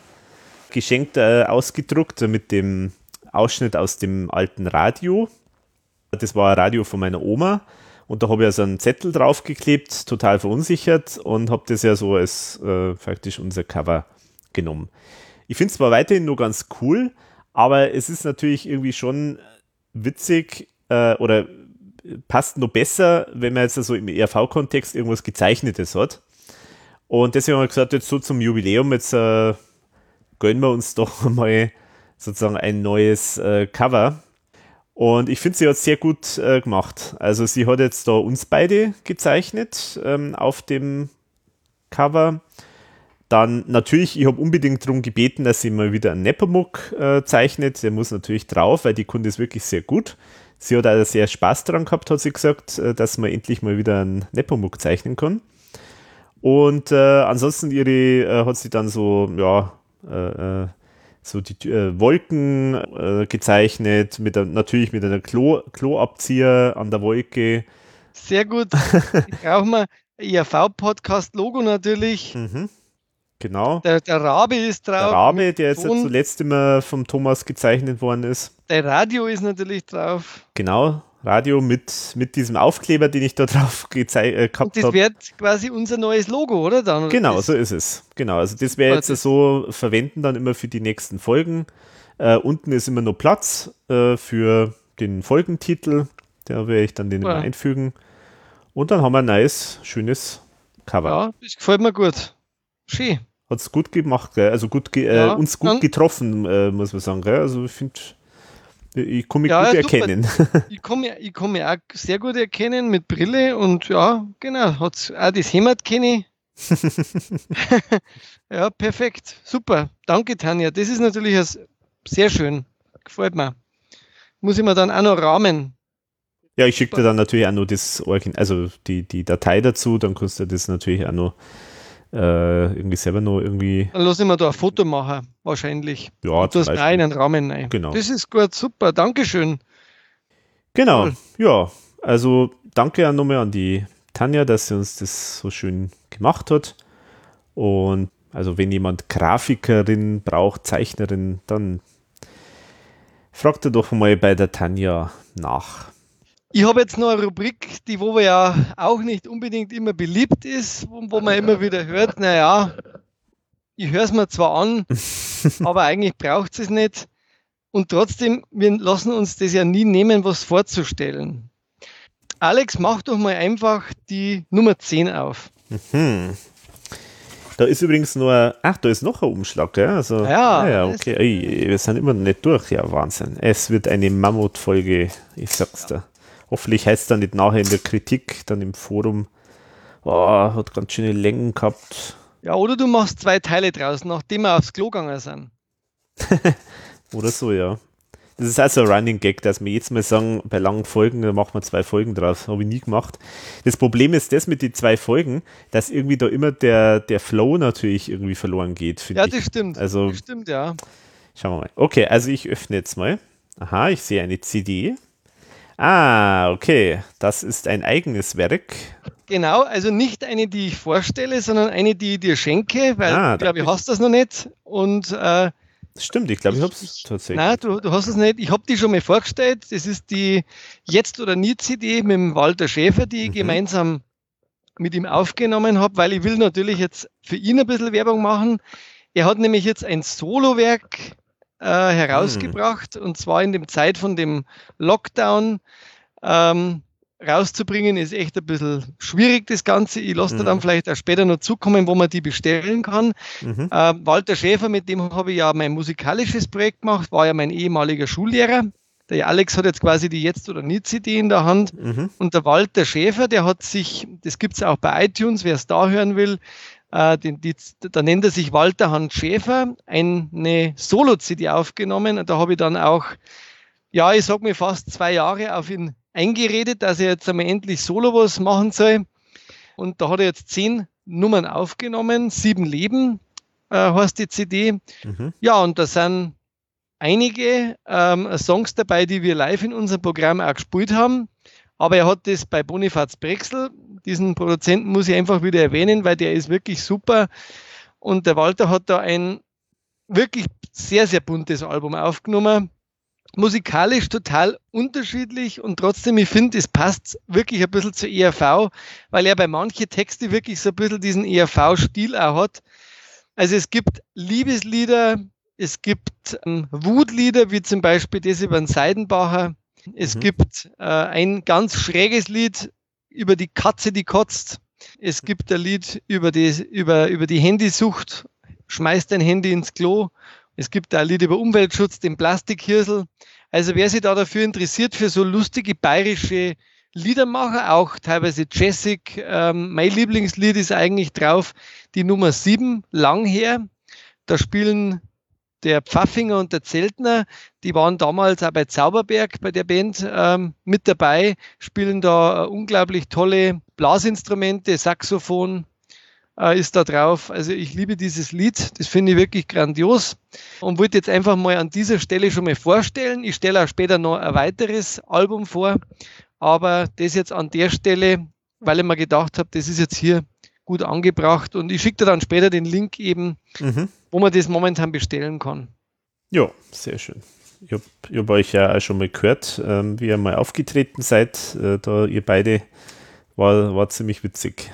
geschenkt äh, ausgedruckt mit dem Ausschnitt aus dem alten Radio. Das war ein Radio von meiner Oma und da habe ich also einen Zettel draufgeklebt, total verunsichert und habe das ja so als äh, praktisch unser Cover genommen. Ich finde es zwar weiterhin nur ganz cool, aber es ist natürlich irgendwie schon witzig äh, oder passt nur besser, wenn man jetzt so im ERV-Kontext irgendwas Gezeichnetes hat. Und deswegen haben wir gesagt, jetzt so zum Jubiläum, jetzt äh, gönnen wir uns doch mal sozusagen ein neues äh, Cover. Und ich finde, sie hat sehr gut äh, gemacht. Also sie hat jetzt da uns beide gezeichnet ähm, auf dem Cover. Dann natürlich, ich habe unbedingt darum gebeten, dass sie mal wieder einen Nepomuk äh, zeichnet. Der muss natürlich drauf, weil die Kunde ist wirklich sehr gut. Sie hat auch sehr Spaß daran gehabt, hat sie gesagt, äh, dass man endlich mal wieder einen Nepomuk zeichnen kann. Und äh, ansonsten ihre äh, hat sie dann so, ja, äh, äh, so die äh, Wolken gezeichnet, mit der, natürlich mit einer Klo, Kloabzieher an der Wolke. Sehr gut. Brauchen wir IAV-Podcast-Logo natürlich. Mhm. Genau. Der, der, Rabe ist drauf. Der Rabe, der jetzt zuletzt immer vom Thomas gezeichnet worden ist. Der Radio ist natürlich drauf. Genau, Radio mit, mit diesem Aufkleber, den ich da drauf äh, gehabt habe. Das wird quasi unser neues Logo, oder? Dann, genau, so ist es. Genau, also das wäre jetzt so verwenden dann immer für die nächsten Folgen. Äh, unten ist immer nur Platz äh, für den Folgentitel. Da werde ich dann den ja. immer einfügen. Und dann haben wir ein nice, schönes Cover. Ja, das gefällt mir gut. Schön. Hat es gut gemacht, gell? also gut ge äh, ja, uns gut getroffen, äh, muss man sagen. Gell? Also ich finde ich kann mich ja, gut erkennen. Ich kann, mich, ich kann mich auch sehr gut erkennen mit Brille und ja, genau, hat's auch das Hämmert kenne ja, perfekt. Super. Danke, Tanja. Das ist natürlich sehr schön. Gefällt mir. Muss ich mir dann auch noch rahmen. Ja, ich schicke dir dann natürlich auch noch das, also die, die Datei dazu, dann kannst du das natürlich auch noch äh, irgendwie selber noch irgendwie. Dann lass ich mir da ein Foto machen, wahrscheinlich. Ja, du hast rein einen Rahmen rein. Genau. Das ist gut, super, Dankeschön. Genau, cool. ja. Also danke nochmal an die Tanja, dass sie uns das so schön gemacht hat. Und also wenn jemand Grafikerin braucht, Zeichnerin, dann fragt er doch mal bei der Tanja nach. Ich habe jetzt noch eine Rubrik, die wo ja auch nicht unbedingt immer beliebt ist, wo, wo man immer wieder hört, naja, ich höre es mir zwar an, aber eigentlich braucht es nicht. Und trotzdem, wir lassen uns das ja nie nehmen, was vorzustellen. Alex, mach doch mal einfach die Nummer 10 auf. Mhm. Da ist übrigens nur, ach, da ist noch ein Umschlag, gell? Also, ja, ah, ja okay. Ey, wir sind immer noch nicht durch, ja, Wahnsinn. Es wird eine Mammutfolge, ich sag's dir. Hoffentlich heißt es dann nicht nachher in der Kritik, dann im Forum, oh, hat ganz schöne Längen gehabt. Ja, oder du machst zwei Teile draus, nachdem wir aufs Klo gegangen sind. oder so, ja. Das ist also ein Running Gag, dass wir jetzt mal sagen, bei langen Folgen, da machen wir zwei Folgen draus. Habe ich nie gemacht. Das Problem ist das mit den zwei Folgen, dass irgendwie da immer der, der Flow natürlich irgendwie verloren geht. Ja, das ich. stimmt. Also, das stimmt, ja. Schauen wir mal. Okay, also ich öffne jetzt mal. Aha, ich sehe eine CD. Ah, okay. Das ist ein eigenes Werk. Genau, also nicht eine, die ich vorstelle, sondern eine, die ich dir schenke, weil ah, ich glaube, ich hast das noch nicht. Und äh, Stimmt, ich glaube, ich habe es tatsächlich. Nein, du, du hast es nicht. Ich habe die schon mal vorgestellt. Das ist die Jetzt oder Nie CD mit dem Walter Schäfer, die ich mhm. gemeinsam mit ihm aufgenommen habe, weil ich will natürlich jetzt für ihn ein bisschen Werbung machen. Er hat nämlich jetzt ein Solowerk äh, herausgebracht mhm. und zwar in dem Zeit von dem Lockdown. Ähm, rauszubringen ist echt ein bisschen schwierig, das Ganze. Ich lasse mhm. da dann vielleicht auch später noch zukommen, wo man die bestellen kann. Mhm. Äh, Walter Schäfer, mit dem habe ich ja mein musikalisches Projekt gemacht, war ja mein ehemaliger Schullehrer. Der Alex hat jetzt quasi die Jetzt- oder Nie-CD in der Hand. Mhm. Und der Walter Schäfer, der hat sich, das gibt's auch bei iTunes, wer es da hören will, äh, die, die, da nennt er sich Walter Hans Schäfer, eine Solo-CD aufgenommen. Und da habe ich dann auch, ja, ich sag mir fast zwei Jahre auf ihn eingeredet, dass er jetzt einmal endlich solo was machen soll. Und da hat er jetzt zehn Nummern aufgenommen, sieben Leben äh, heißt die CD. Mhm. Ja, und da sind einige ähm, Songs dabei, die wir live in unserem Programm auch gespielt haben. Aber er hat das bei Bonifaz Brexel, diesen Produzenten muss ich einfach wieder erwähnen, weil der ist wirklich super. Und der Walter hat da ein wirklich sehr, sehr buntes Album aufgenommen musikalisch total unterschiedlich und trotzdem, ich finde, es passt wirklich ein bisschen zur ERV, weil er bei manchen Texten wirklich so ein bisschen diesen ERV-Stil auch hat. Also es gibt Liebeslieder, es gibt ähm, Wutlieder, wie zum Beispiel das über den Seidenbacher. Es mhm. gibt äh, ein ganz schräges Lied über die Katze, die kotzt. Es gibt ein Lied über die, über, über die Handysucht, schmeißt dein Handy ins Klo. Es gibt ein Lied über Umweltschutz, den Plastikhirsel. Also wer sich da dafür interessiert, für so lustige bayerische Liedermacher, auch teilweise jazzig, ähm, mein Lieblingslied ist eigentlich drauf die Nummer 7, lang her. Da spielen der Pfaffinger und der Zeltner, die waren damals auch bei Zauberberg bei der Band ähm, mit dabei, spielen da äh, unglaublich tolle Blasinstrumente, Saxophon, äh, ist da drauf. Also ich liebe dieses Lied, das finde ich wirklich grandios und wollte jetzt einfach mal an dieser Stelle schon mal vorstellen. Ich stelle auch später noch ein weiteres Album vor, aber das jetzt an der Stelle, weil ich mir gedacht habe, das ist jetzt hier gut angebracht und ich schicke dir dann später den Link eben, mhm. Wo man das momentan bestellen kann. Ja, sehr schön. Ich habe hab euch ja auch schon mal gehört, ähm, wie ihr mal aufgetreten seid. Äh, da ihr beide war, war ziemlich witzig.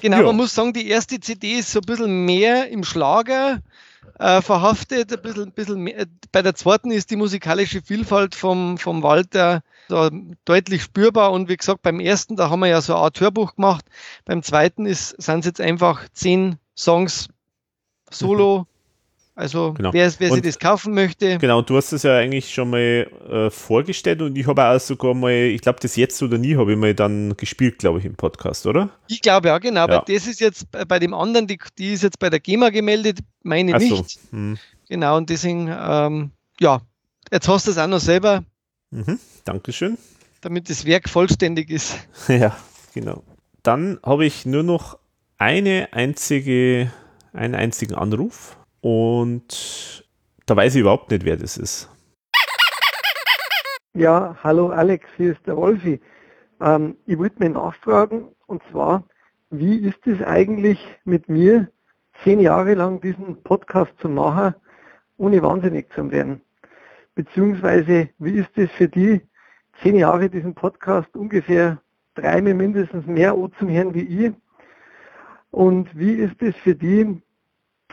Genau, ja. man muss sagen, die erste CD ist so ein bisschen mehr im Schlager äh, verhaftet, ein bisschen, ein bisschen mehr. Bei der zweiten ist die musikalische Vielfalt vom, vom Walter so deutlich spürbar und wie gesagt, beim ersten, da haben wir ja so ein Art Hörbuch gemacht, beim zweiten sind es jetzt einfach zehn Songs solo, also genau. wer, wer sich das kaufen möchte. Genau, du hast es ja eigentlich schon mal äh, vorgestellt und ich habe auch sogar mal, ich glaube, das jetzt oder nie habe ich mal dann gespielt, glaube ich, im Podcast, oder? Ich glaube ja, genau. Ja. das ist jetzt bei dem anderen, die, die ist jetzt bei der GEMA gemeldet, meine Ach nicht. So. Hm. Genau, und deswegen, ähm, ja, jetzt hast du es auch noch selber. Mhm. Dankeschön. Damit das Werk vollständig ist. ja, genau. Dann habe ich nur noch eine einzige, einen einzigen Anruf und da weiß ich überhaupt nicht, wer das ist. Ja, hallo Alex, hier ist der Wolfi. Ähm, ich wollte mich nachfragen, und zwar, wie ist es eigentlich mit mir, zehn Jahre lang diesen Podcast zu machen, ohne wahnsinnig zu werden? Beziehungsweise, wie ist es für die, zehn Jahre diesen Podcast ungefähr dreimal mindestens mehr zum Hören wie ich? Und wie ist es für die,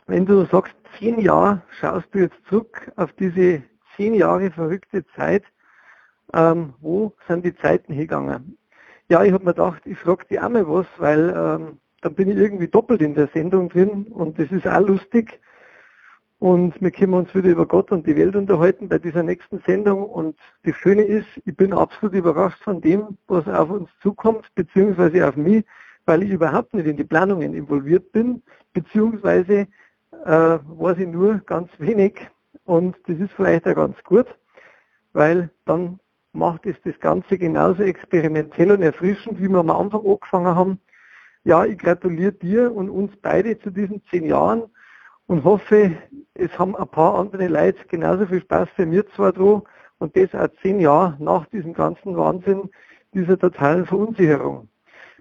wenn du sagst, zehn Jahre schaust du jetzt zurück auf diese zehn Jahre verrückte Zeit, ähm, wo sind die Zeiten hingegangen? Ja, ich habe mir gedacht, ich frage die auch mal was, weil ähm, dann bin ich irgendwie doppelt in der Sendung drin und das ist auch lustig. Und wir können uns wieder über Gott und die Welt unterhalten bei dieser nächsten Sendung. Und das Schöne ist, ich bin absolut überrascht von dem, was auf uns zukommt, beziehungsweise auf mich, weil ich überhaupt nicht in die Planungen involviert bin, beziehungsweise äh, weiß ich nur ganz wenig und das ist vielleicht auch ganz gut. weil dann macht es das Ganze genauso experimentell und erfrischend, wie wir am Anfang angefangen haben. Ja, ich gratuliere dir und uns beide zu diesen zehn Jahren und hoffe, es haben ein paar andere Leute genauso viel Spaß für mir zwar dran und das auch zehn Jahre nach diesem ganzen Wahnsinn, dieser totalen Verunsicherung.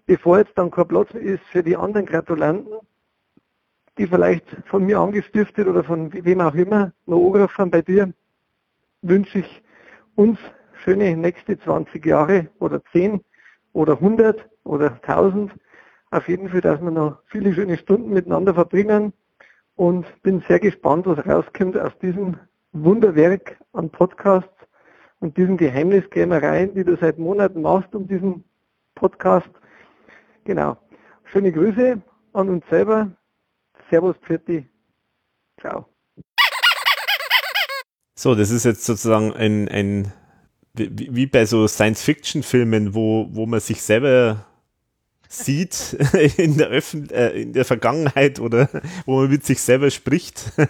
Bevor jetzt dann kein Platz ist für die anderen Gratulanten, die vielleicht von mir angestiftet oder von wem auch immer noch angerufen bei dir, wünsche ich uns schöne nächste 20 Jahre oder 10 oder 100 oder 1000. Auf jeden Fall, dass wir noch viele schöne Stunden miteinander verbringen und bin sehr gespannt, was rauskommt aus diesem Wunderwerk an Podcasts und diesen Geheimniskämereien, die du seit Monaten machst um diesen Podcast. Genau. Schöne Grüße an uns selber. Servus, Pfirti. Ciao. So, das ist jetzt sozusagen ein, ein wie, wie bei so Science-Fiction-Filmen, wo, wo man sich selber sieht in der, Öffn äh, in der Vergangenheit oder wo man mit sich selber spricht.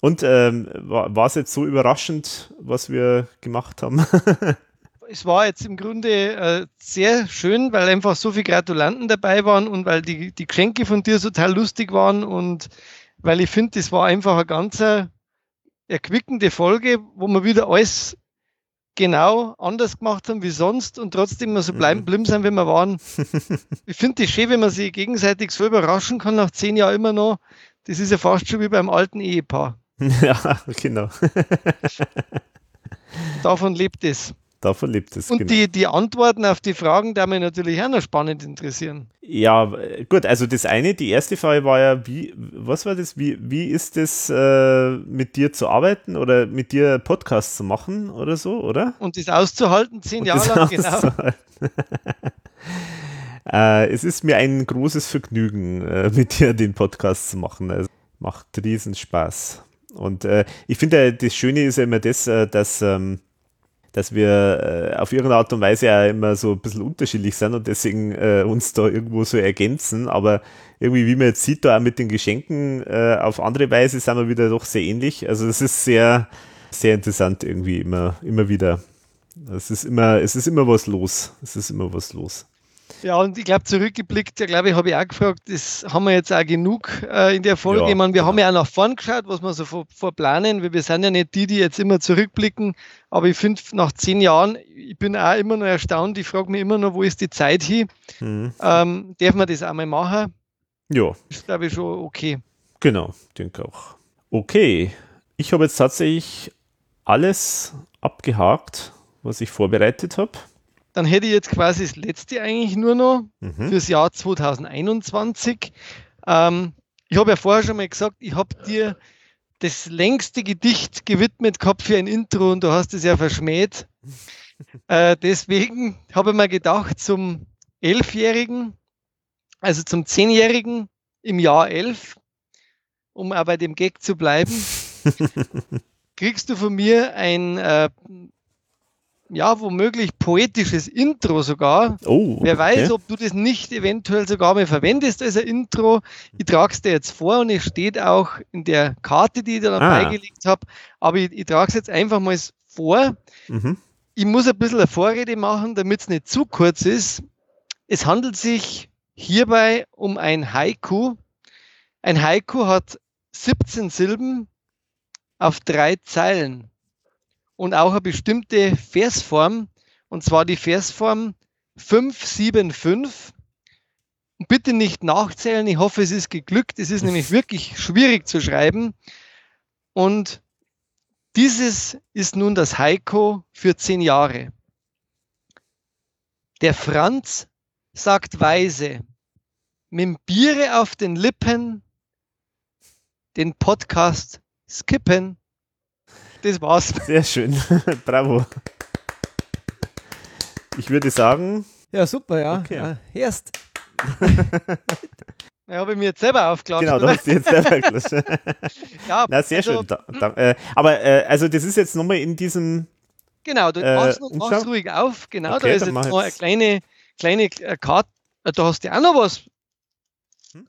Und ähm, war es jetzt so überraschend, was wir gemacht haben? es war jetzt im Grunde äh, sehr schön, weil einfach so viele Gratulanten dabei waren und weil die, die Geschenke von dir total lustig waren und weil ich finde, das war einfach eine ganz erquickende Folge, wo wir wieder alles genau anders gemacht haben wie sonst und trotzdem so bleiben mhm. blieben sind, wie wir waren. ich finde das schön, wenn man sich gegenseitig so überraschen kann nach zehn Jahren immer noch. Das ist ja fast schon wie beim alten Ehepaar. Ja, genau. Davon lebt es. Davon lebt es. Und genau. die, die Antworten auf die Fragen, da mich natürlich auch noch spannend interessieren. Ja, gut, also das eine, die erste Frage war ja, wie, was war das, wie, wie ist es äh, mit dir zu arbeiten oder mit dir Podcast zu machen oder so, oder? Und das auszuhalten, zehn Und Jahre lang, genau. äh, es ist mir ein großes Vergnügen, äh, mit dir den Podcast zu machen. Also, macht riesen Spaß. Und äh, ich finde, das Schöne ist ja immer das, äh, dass ähm, dass wir äh, auf irgendeine Art und Weise ja immer so ein bisschen unterschiedlich sind und deswegen äh, uns da irgendwo so ergänzen. Aber irgendwie, wie man jetzt sieht, da auch mit den Geschenken äh, auf andere Weise sind wir wieder doch sehr ähnlich. Also es ist sehr, sehr interessant irgendwie immer, immer wieder. Es ist immer, es ist immer was los. Es ist immer was los. Ja, und ich glaube, zurückgeblickt, ja, glaube ich, habe ich auch gefragt, das haben wir jetzt auch genug äh, in der Folge. Ja, ich meine, wir genau. haben ja auch nach vorn geschaut, was wir so vor, vorplanen, weil wir sind ja nicht die, die jetzt immer zurückblicken. Aber ich finde, nach zehn Jahren, ich bin auch immer noch erstaunt, ich frage mich immer noch, wo ist die Zeit hin? Mhm. Ähm, darf man das auch mal machen? Ja. Ist, glaube ich, schon okay. Genau, denke auch. Okay, ich habe jetzt tatsächlich alles abgehakt, was ich vorbereitet habe dann hätte ich jetzt quasi das letzte eigentlich nur noch mhm. fürs Jahr 2021. Ähm, ich habe ja vorher schon mal gesagt, ich habe dir das längste Gedicht gewidmet gehabt für ein Intro und du hast es ja verschmäht. äh, deswegen habe ich mir gedacht, zum Elfjährigen, also zum Zehnjährigen im Jahr elf, um auch bei dem Gag zu bleiben, kriegst du von mir ein äh, ja, womöglich poetisches Intro sogar. Oh, Wer weiß, ob du das nicht eventuell sogar mal verwendest als ein Intro. Ich trage es dir jetzt vor und es steht auch in der Karte, die ich da ah. beigelegt habe. Aber ich, ich trage es jetzt einfach mal vor. Mhm. Ich muss ein bisschen eine Vorrede machen, damit es nicht zu kurz ist. Es handelt sich hierbei um ein Haiku. Ein Haiku hat 17 Silben auf drei Zeilen und auch eine bestimmte Versform, und zwar die Versform 575. Bitte nicht nachzählen, ich hoffe, es ist geglückt. Es ist nämlich wirklich schwierig zu schreiben. Und dieses ist nun das Heiko für zehn Jahre. Der Franz sagt weise, mit Biere auf den Lippen, den Podcast skippen das war's. Sehr schön. Bravo. Ich würde sagen. Ja, super, ja. Okay. ja erst. Ja, habe ich mir jetzt selber aufgeladen. Genau, du hast dir jetzt selber geklatscht. ja, Na, sehr also, schön. Da, da, äh, aber äh, also das ist jetzt nochmal in diesem. Genau, du äh, machst, machst ruhig auf. Genau, okay, da ist jetzt noch eine kleine, kleine äh, Karte. Äh, da hast du auch noch was. Hm?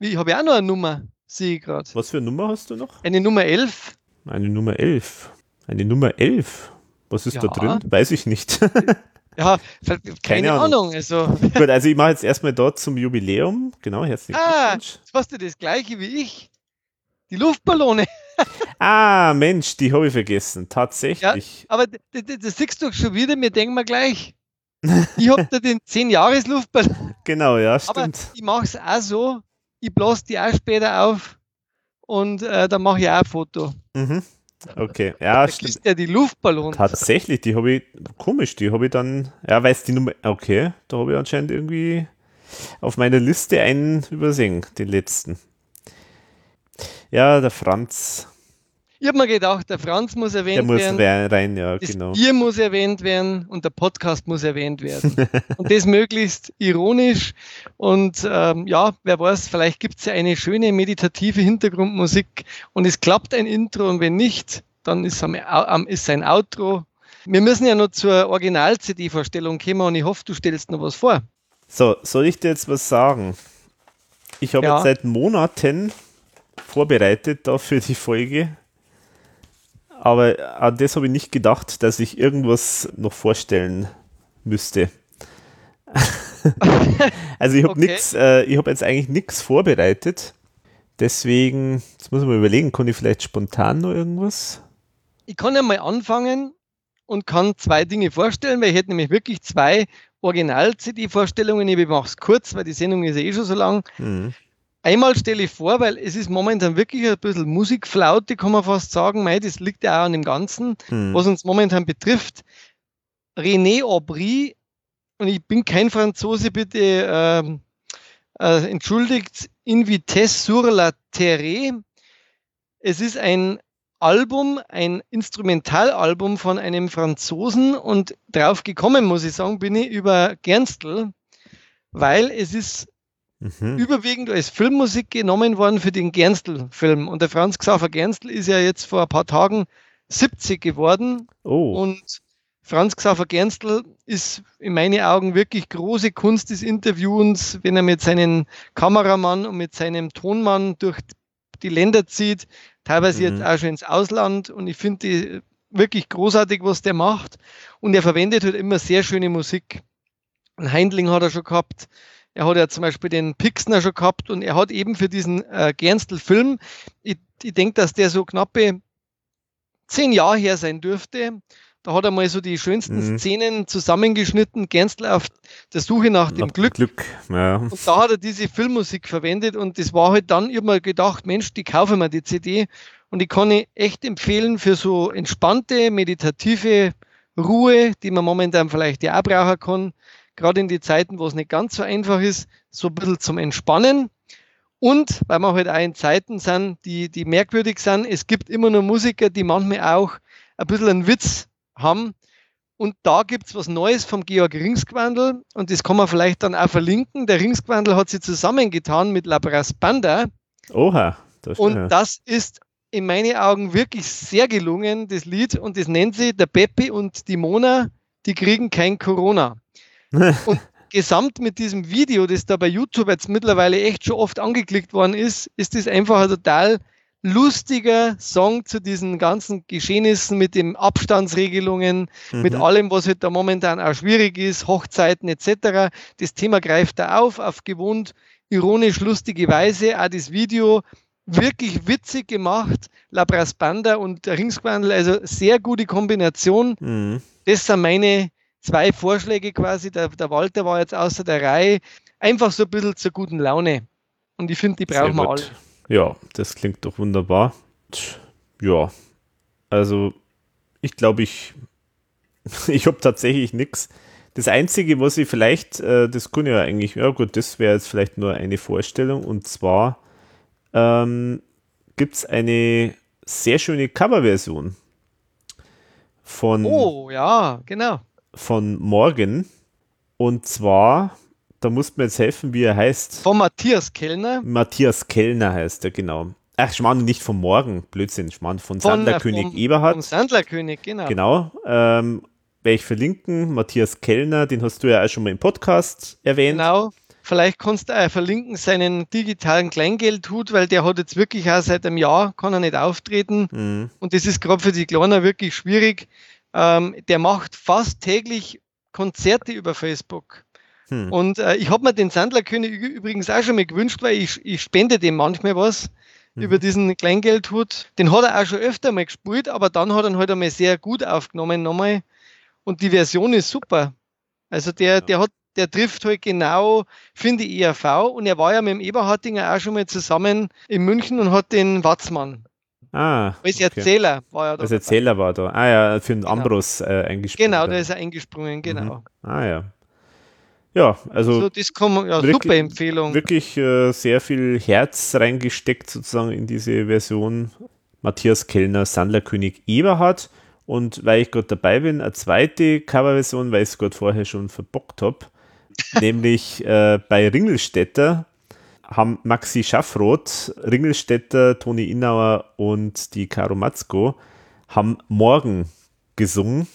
Ich habe ja auch noch eine Nummer, sehe ich gerade. Was für eine Nummer hast du noch? Eine Nummer 11. Eine Nummer 11. Eine Nummer 11. Was ist ja. da drin? Weiß ich nicht. Ja, keine, keine Ahnung. Ahnung. Also. Gut, also ich mache jetzt erstmal dort zum Jubiläum. Genau, herzlichen ah, Glückwunsch. Ah, hast du das gleiche wie ich. Die Luftballone. ah, Mensch, die habe ich vergessen. Tatsächlich. Ja, aber das siehst du schon wieder, mir denken wir gleich. Ich habe da den 10-Jahres-Luftballon. Genau, ja, stimmt. Aber ich mache es auch so, ich blase die auch später auf und äh, dann mache ich auch ein Foto. Mhm. Okay, ja, da stimmt. ja die Luftballons. Tatsächlich, die habe ich, komisch, die habe ich dann, ja, weiß die Nummer, okay, da habe ich anscheinend irgendwie auf meiner Liste einen übersehen, den letzten. Ja, der Franz. Ich habe mir gedacht, der Franz muss erwähnt der muss werden. rein, ja, das genau. Bier muss erwähnt werden und der Podcast muss erwähnt werden. und das möglichst ironisch. Und ähm, ja, wer weiß, vielleicht gibt es ja eine schöne meditative Hintergrundmusik und es klappt ein Intro und wenn nicht, dann ist, am, ist ein Outro. Wir müssen ja noch zur Original-CD-Vorstellung kommen und ich hoffe, du stellst noch was vor. So, soll ich dir jetzt was sagen? Ich habe ja. jetzt seit Monaten vorbereitet da für die Folge aber an das habe ich nicht gedacht, dass ich irgendwas noch vorstellen müsste. also ich habe okay. nichts, äh, ich habe jetzt eigentlich nichts vorbereitet. Deswegen, jetzt muss ich mal überlegen, kann ich vielleicht spontan noch irgendwas? Ich kann ja mal anfangen und kann zwei Dinge vorstellen, weil ich hätte nämlich wirklich zwei Original-CD-Vorstellungen. Ich mache es kurz, weil die Sendung ist ja eh schon so lang. Mhm. Einmal stelle ich vor, weil es ist momentan wirklich ein bisschen Musikflaute, kann man fast sagen. Mei, das liegt ja auch an dem Ganzen, hm. was uns momentan betrifft. René Aubry, und ich bin kein Franzose, bitte äh, äh, entschuldigt, In Vitesse sur la Terre. Es ist ein Album, ein Instrumentalalbum von einem Franzosen und drauf gekommen, muss ich sagen, bin ich über Gernstel, weil es ist mhm. überwiegend als Filmmusik genommen worden für den Gernstel-Film. Und der Franz Xaver Gernstel ist ja jetzt vor ein paar Tagen 70 geworden. Oh. Und Franz Xaver Gernstel ist in meinen Augen wirklich große Kunst des Interviewens, wenn er mit seinem Kameramann und mit seinem Tonmann durch die Länder zieht, teilweise mhm. jetzt auch schon ins Ausland. Und ich finde wirklich großartig, was der macht. Und er verwendet halt immer sehr schöne Musik. Ein Heindling hat er schon gehabt. Er hat ja zum Beispiel den Pixner schon gehabt und er hat eben für diesen äh, Gernstel-Film, ich, ich denke, dass der so knappe zehn Jahre her sein dürfte. Da hat er mal so die schönsten mhm. Szenen zusammengeschnitten, Gernstel auf der Suche nach, nach dem Glück. Glück. Ja. Und da hat er diese Filmmusik verwendet und das war halt dann immer gedacht, Mensch, die kaufen wir die CD und die kann ich echt empfehlen für so entspannte, meditative Ruhe, die man momentan vielleicht ja auch brauchen kann gerade in die Zeiten, wo es nicht ganz so einfach ist, so ein bisschen zum Entspannen. Und weil wir halt auch in Zeiten sind, die, die merkwürdig sind, es gibt immer nur Musiker, die manchmal auch ein bisschen einen Witz haben. Und da gibt es was Neues vom Georg Ringsquandel und das kann man vielleicht dann auch verlinken. Der Ringsquandel hat sich zusammengetan mit Labras Banda. Oha. Das und ja. das ist in meinen Augen wirklich sehr gelungen, das Lied. Und das nennt sie der Peppi und die Mona, die kriegen kein Corona. Und gesamt mit diesem Video, das da bei YouTube jetzt mittlerweile echt schon oft angeklickt worden ist, ist das einfach ein total lustiger Song zu diesen ganzen Geschehnissen mit den Abstandsregelungen, mhm. mit allem, was halt da momentan auch schwierig ist, Hochzeiten etc. Das Thema greift da auf, auf gewohnt ironisch lustige Weise. Auch das Video wirklich witzig gemacht. Labras Banda und Ringsquandel, also sehr gute Kombination. Mhm. Das sind meine zwei Vorschläge quasi. Der, der Walter war jetzt außer der Reihe. Einfach so ein bisschen zur guten Laune. Und ich finde, die brauchen wir alle. Ja, das klingt doch wunderbar. Ja, also ich glaube, ich, ich habe tatsächlich nichts. Das Einzige, was ich vielleicht, äh, das kann ja eigentlich, ja gut, das wäre jetzt vielleicht nur eine Vorstellung. Und zwar ähm, gibt es eine sehr schöne Coverversion von. Oh, ja, genau von morgen. Und zwar, da muss mir jetzt helfen, wie er heißt. Von Matthias Kellner. Matthias Kellner heißt er, genau. Ach, Schmarrn, nicht von morgen, Blödsinn, Schmarrn, von, von Sandlerkönig vom, Eberhard. Von Sandlerkönig, genau. Genau. Ähm, werde ich verlinken. Matthias Kellner, den hast du ja auch schon mal im Podcast erwähnt. Genau. Vielleicht kannst du auch verlinken seinen digitalen Kleingeldhut, weil der hat jetzt wirklich auch seit einem Jahr, kann er nicht auftreten. Mhm. Und das ist gerade für die Kleiner wirklich schwierig. Ähm, der macht fast täglich Konzerte über Facebook. Hm. Und äh, ich habe mir den Sandlerkönig übrigens auch schon mal gewünscht, weil ich, ich spende dem manchmal was hm. über diesen Kleingeldhut. Den hat er auch schon öfter mal gespielt, aber dann hat er ihn halt einmal sehr gut aufgenommen nochmal. Und die Version ist super. Also der, ja. der hat, der trifft halt genau, finde ich, ERV. Und er war ja mit dem Eberhardinger auch schon mal zusammen in München und hat den Watzmann Ah. Als okay. Erzähler war er da. Als Erzähler war da. Ah ja, für den genau. Ambros äh, eingesprungen. Genau, da ist er eingesprungen, genau. Mhm. Ah ja. Ja, also. So, das kann man, ja, wirklich, super Empfehlung. Wirklich äh, sehr viel Herz reingesteckt sozusagen in diese Version. Matthias Kellner, Sandlerkönig Eberhard. Und weil ich gerade dabei bin, eine zweite Coverversion, weil ich es gerade vorher schon verbockt habe, nämlich äh, bei Ringelstädter haben Maxi Schaffroth, Ringelstädter, Toni Innauer und die Caro Matzko haben morgen gesungen.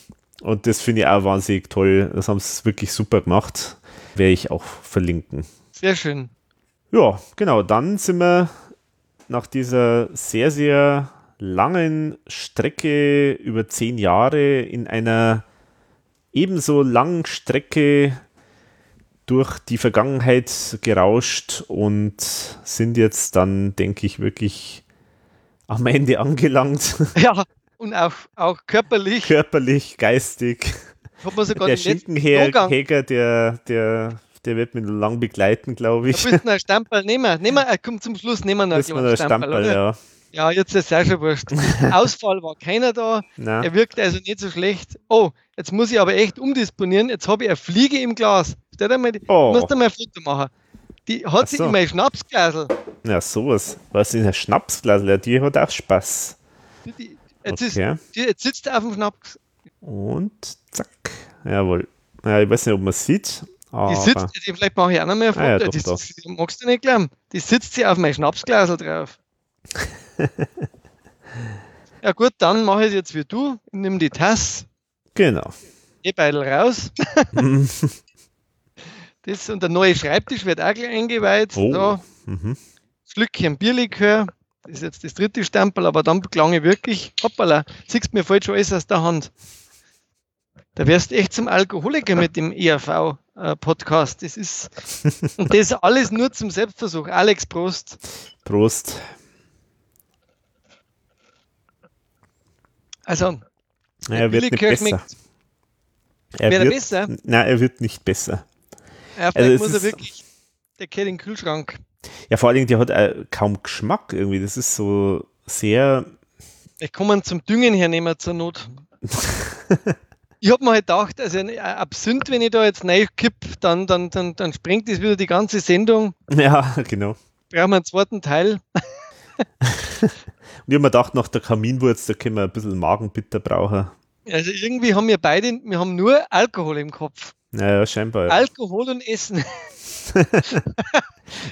Und das finde ich auch wahnsinnig toll. Das haben sie wirklich super gemacht. Werde ich auch verlinken. Sehr schön. Ja, genau. Dann sind wir nach dieser sehr, sehr langen Strecke über zehn Jahre in einer ebenso langen Strecke durch die Vergangenheit gerauscht und sind jetzt dann, denke ich, wirklich am Ende angelangt. Ja, und auch, auch körperlich. Körperlich, geistig. der Schinkenhäger, der, der, der wird mich lang begleiten, glaube ich. Du bist ein Stamperl. Nehmen wir, nehmen wir, komm zum Schluss, nehmen wir noch einen Stamperl, ja. Ja, jetzt ist es schon wurscht. Ausfall war keiner da. Nein. Er wirkt also nicht so schlecht. Oh, jetzt muss ich aber echt umdisponieren. Jetzt habe ich eine Fliege im Glas. Stell dir mal, die, oh. musst du mal ein Foto machen. Die hat so. sie in mein Schnapsglasel. Ja, sowas. Was ist ein Schnapsglasel? Die hat auch Spaß. Die, die, jetzt, okay. ist, die, jetzt sitzt er auf dem Schnaps. Und zack. Jawohl. Ja, ich weiß nicht, ob man sieht. Die sitzt, vielleicht mache ich auch noch mehr Foto. Ah, ja, doch, die, doch. magst du nicht glauben. Die sitzt sie auf mein Schnapsglasel drauf. ja gut, dann mache ich es jetzt wie du. Ich nehme die Tasse. Genau. E-Beidel raus. das, und der neue Schreibtisch wird auch gleich eingeweiht. Oh. Da. Mhm. Schlückchen Bierlikör. Das ist jetzt das dritte Stempel, aber dann klang ich wirklich, hoppala, siehst mir falsch alles aus der Hand. Da wärst echt zum Alkoholiker mit dem ERV-Podcast. Das ist, und das alles nur zum Selbstversuch. Alex, Prost. Prost. Also, er wird nicht besser. Er wird, besser? Nein, er wird nicht besser. Ja, vielleicht also muss er wirklich, der kennt den Kühlschrank. Ja, vor allen Dingen, der hat äh, kaum Geschmack irgendwie. Das ist so sehr. Ich kann man zum Düngen hernehmen zur Not. ich habe mir halt gedacht, also ein Absinth, wenn ich da jetzt kipp, dann, dann, dann, dann sprengt das wieder die ganze Sendung. Ja, genau. Brauchen wir einen zweiten Teil. Und ich habe mir gedacht, nach der Kaminwurz, da können wir ein bisschen Magenbitter brauchen. Also irgendwie haben wir beide, wir haben nur Alkohol im Kopf. Naja, scheinbar. Ja. Alkohol und Essen.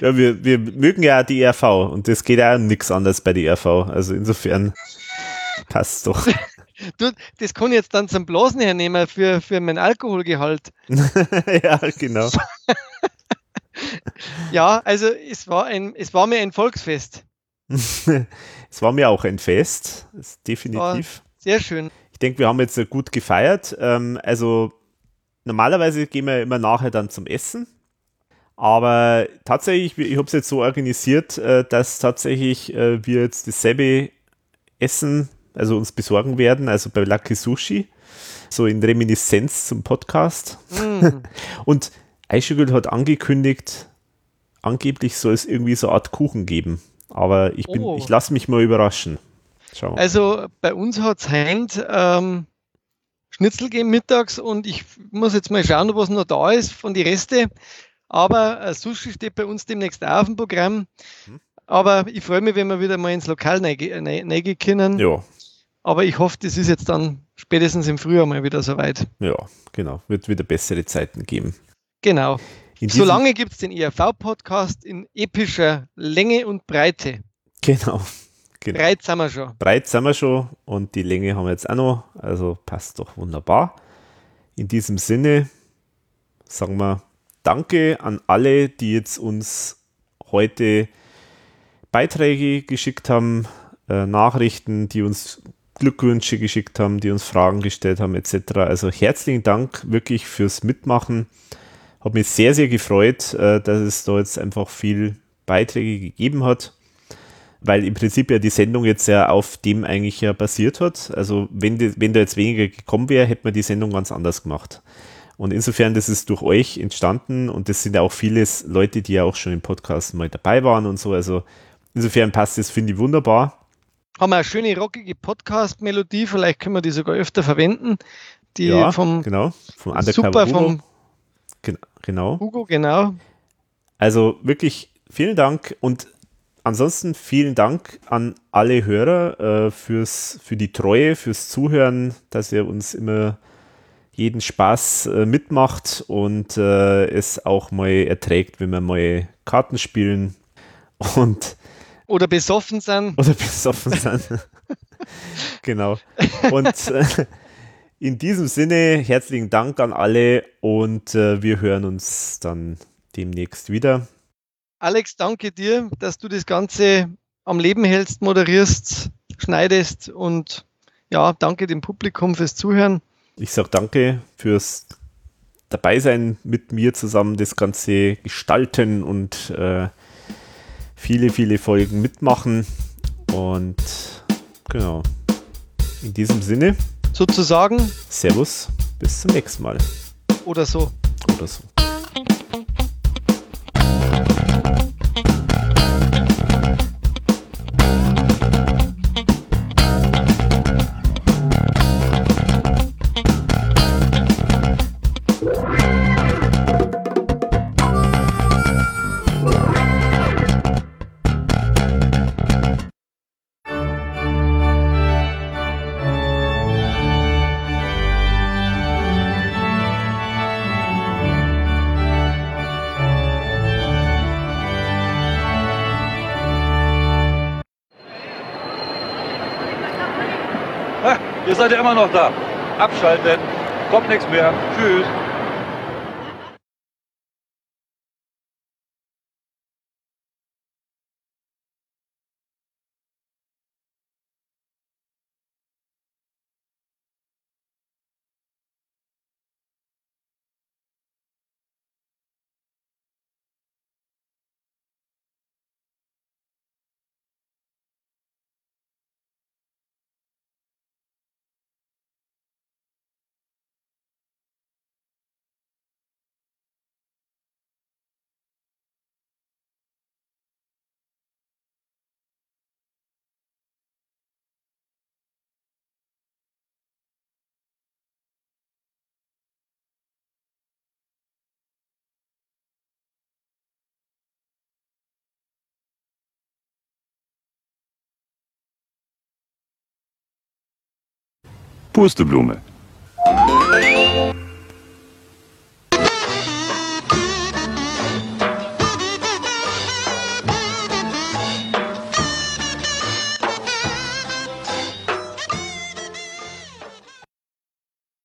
ja, wir, wir mögen ja auch die ERV und das geht auch nichts anderes bei der ERV. Also insofern passt doch. Du, das kann ich jetzt dann zum Blasen hernehmen für, für meinen Alkoholgehalt. ja, genau. ja, also es war, ein, es war mir ein Volksfest. es war mir auch ein Fest, definitiv. sehr schön. Ich denke, wir haben jetzt gut gefeiert. Ähm, also normalerweise gehen wir immer nachher dann zum Essen. Aber tatsächlich, ich habe es jetzt so organisiert, äh, dass tatsächlich äh, wir jetzt dasselbe Essen, also uns besorgen werden, also bei Lucky Sushi, so in Reminiszenz zum Podcast. Mm. Und Eichegül hat angekündigt, angeblich soll es irgendwie so eine Art Kuchen geben. Aber ich, oh. ich lasse mich mal überraschen. Also bei uns hat es Hand ähm, Schnitzel gegeben mittags und ich muss jetzt mal schauen, was noch da ist von den Reste. Aber äh, Sushi steht bei uns demnächst auch auf dem Programm. Hm. Aber ich freue mich, wenn wir wieder mal ins Lokal reingehen können. Ja. Aber ich hoffe, das ist jetzt dann spätestens im Frühjahr mal wieder soweit. Ja, genau. Wird wieder bessere Zeiten geben. Genau. Solange gibt es den IRV-Podcast in epischer Länge und Breite. Genau. Genau. Breit sind wir schon. Breit sind wir schon und die Länge haben wir jetzt auch noch. Also passt doch wunderbar. In diesem Sinne sagen wir danke an alle, die jetzt uns heute Beiträge geschickt haben, äh, Nachrichten, die uns Glückwünsche geschickt haben, die uns Fragen gestellt haben, etc. Also herzlichen Dank wirklich fürs Mitmachen. Hat mich sehr, sehr gefreut, äh, dass es da jetzt einfach viel Beiträge gegeben hat, weil im Prinzip ja die Sendung jetzt ja auf dem eigentlich ja basiert hat. Also wenn, die, wenn da jetzt weniger gekommen wäre, hätte man die Sendung ganz anders gemacht. Und insofern, das ist durch euch entstanden und das sind ja auch viele Leute, die ja auch schon im Podcast mal dabei waren und so. Also insofern passt das, finde ich, wunderbar. Haben wir eine schöne rockige Podcast-Melodie, vielleicht können wir die sogar öfter verwenden. Die ja, vom genau, vom Undercover super vom genau. Hugo, genau. Also wirklich vielen Dank und ansonsten vielen Dank an alle Hörer äh, fürs, für die Treue, fürs Zuhören, dass ihr uns immer jeden Spaß äh, mitmacht und äh, es auch mal erträgt, wenn wir mal Karten spielen und oder besoffen sind. Oder besoffen sind. genau. Und äh, in diesem Sinne herzlichen Dank an alle und äh, wir hören uns dann demnächst wieder. Alex, danke dir, dass du das Ganze am Leben hältst, moderierst, schneidest und ja, danke dem Publikum fürs Zuhören. Ich sage danke fürs Dabeisein mit mir zusammen, das Ganze gestalten und äh, viele, viele Folgen mitmachen. Und genau, in diesem Sinne. Sozusagen. Servus, bis zum nächsten Mal. Oder so. Oder so. Seid ihr immer noch da. Abschalten. Kommt nichts mehr. Tschüss. Pusteblume.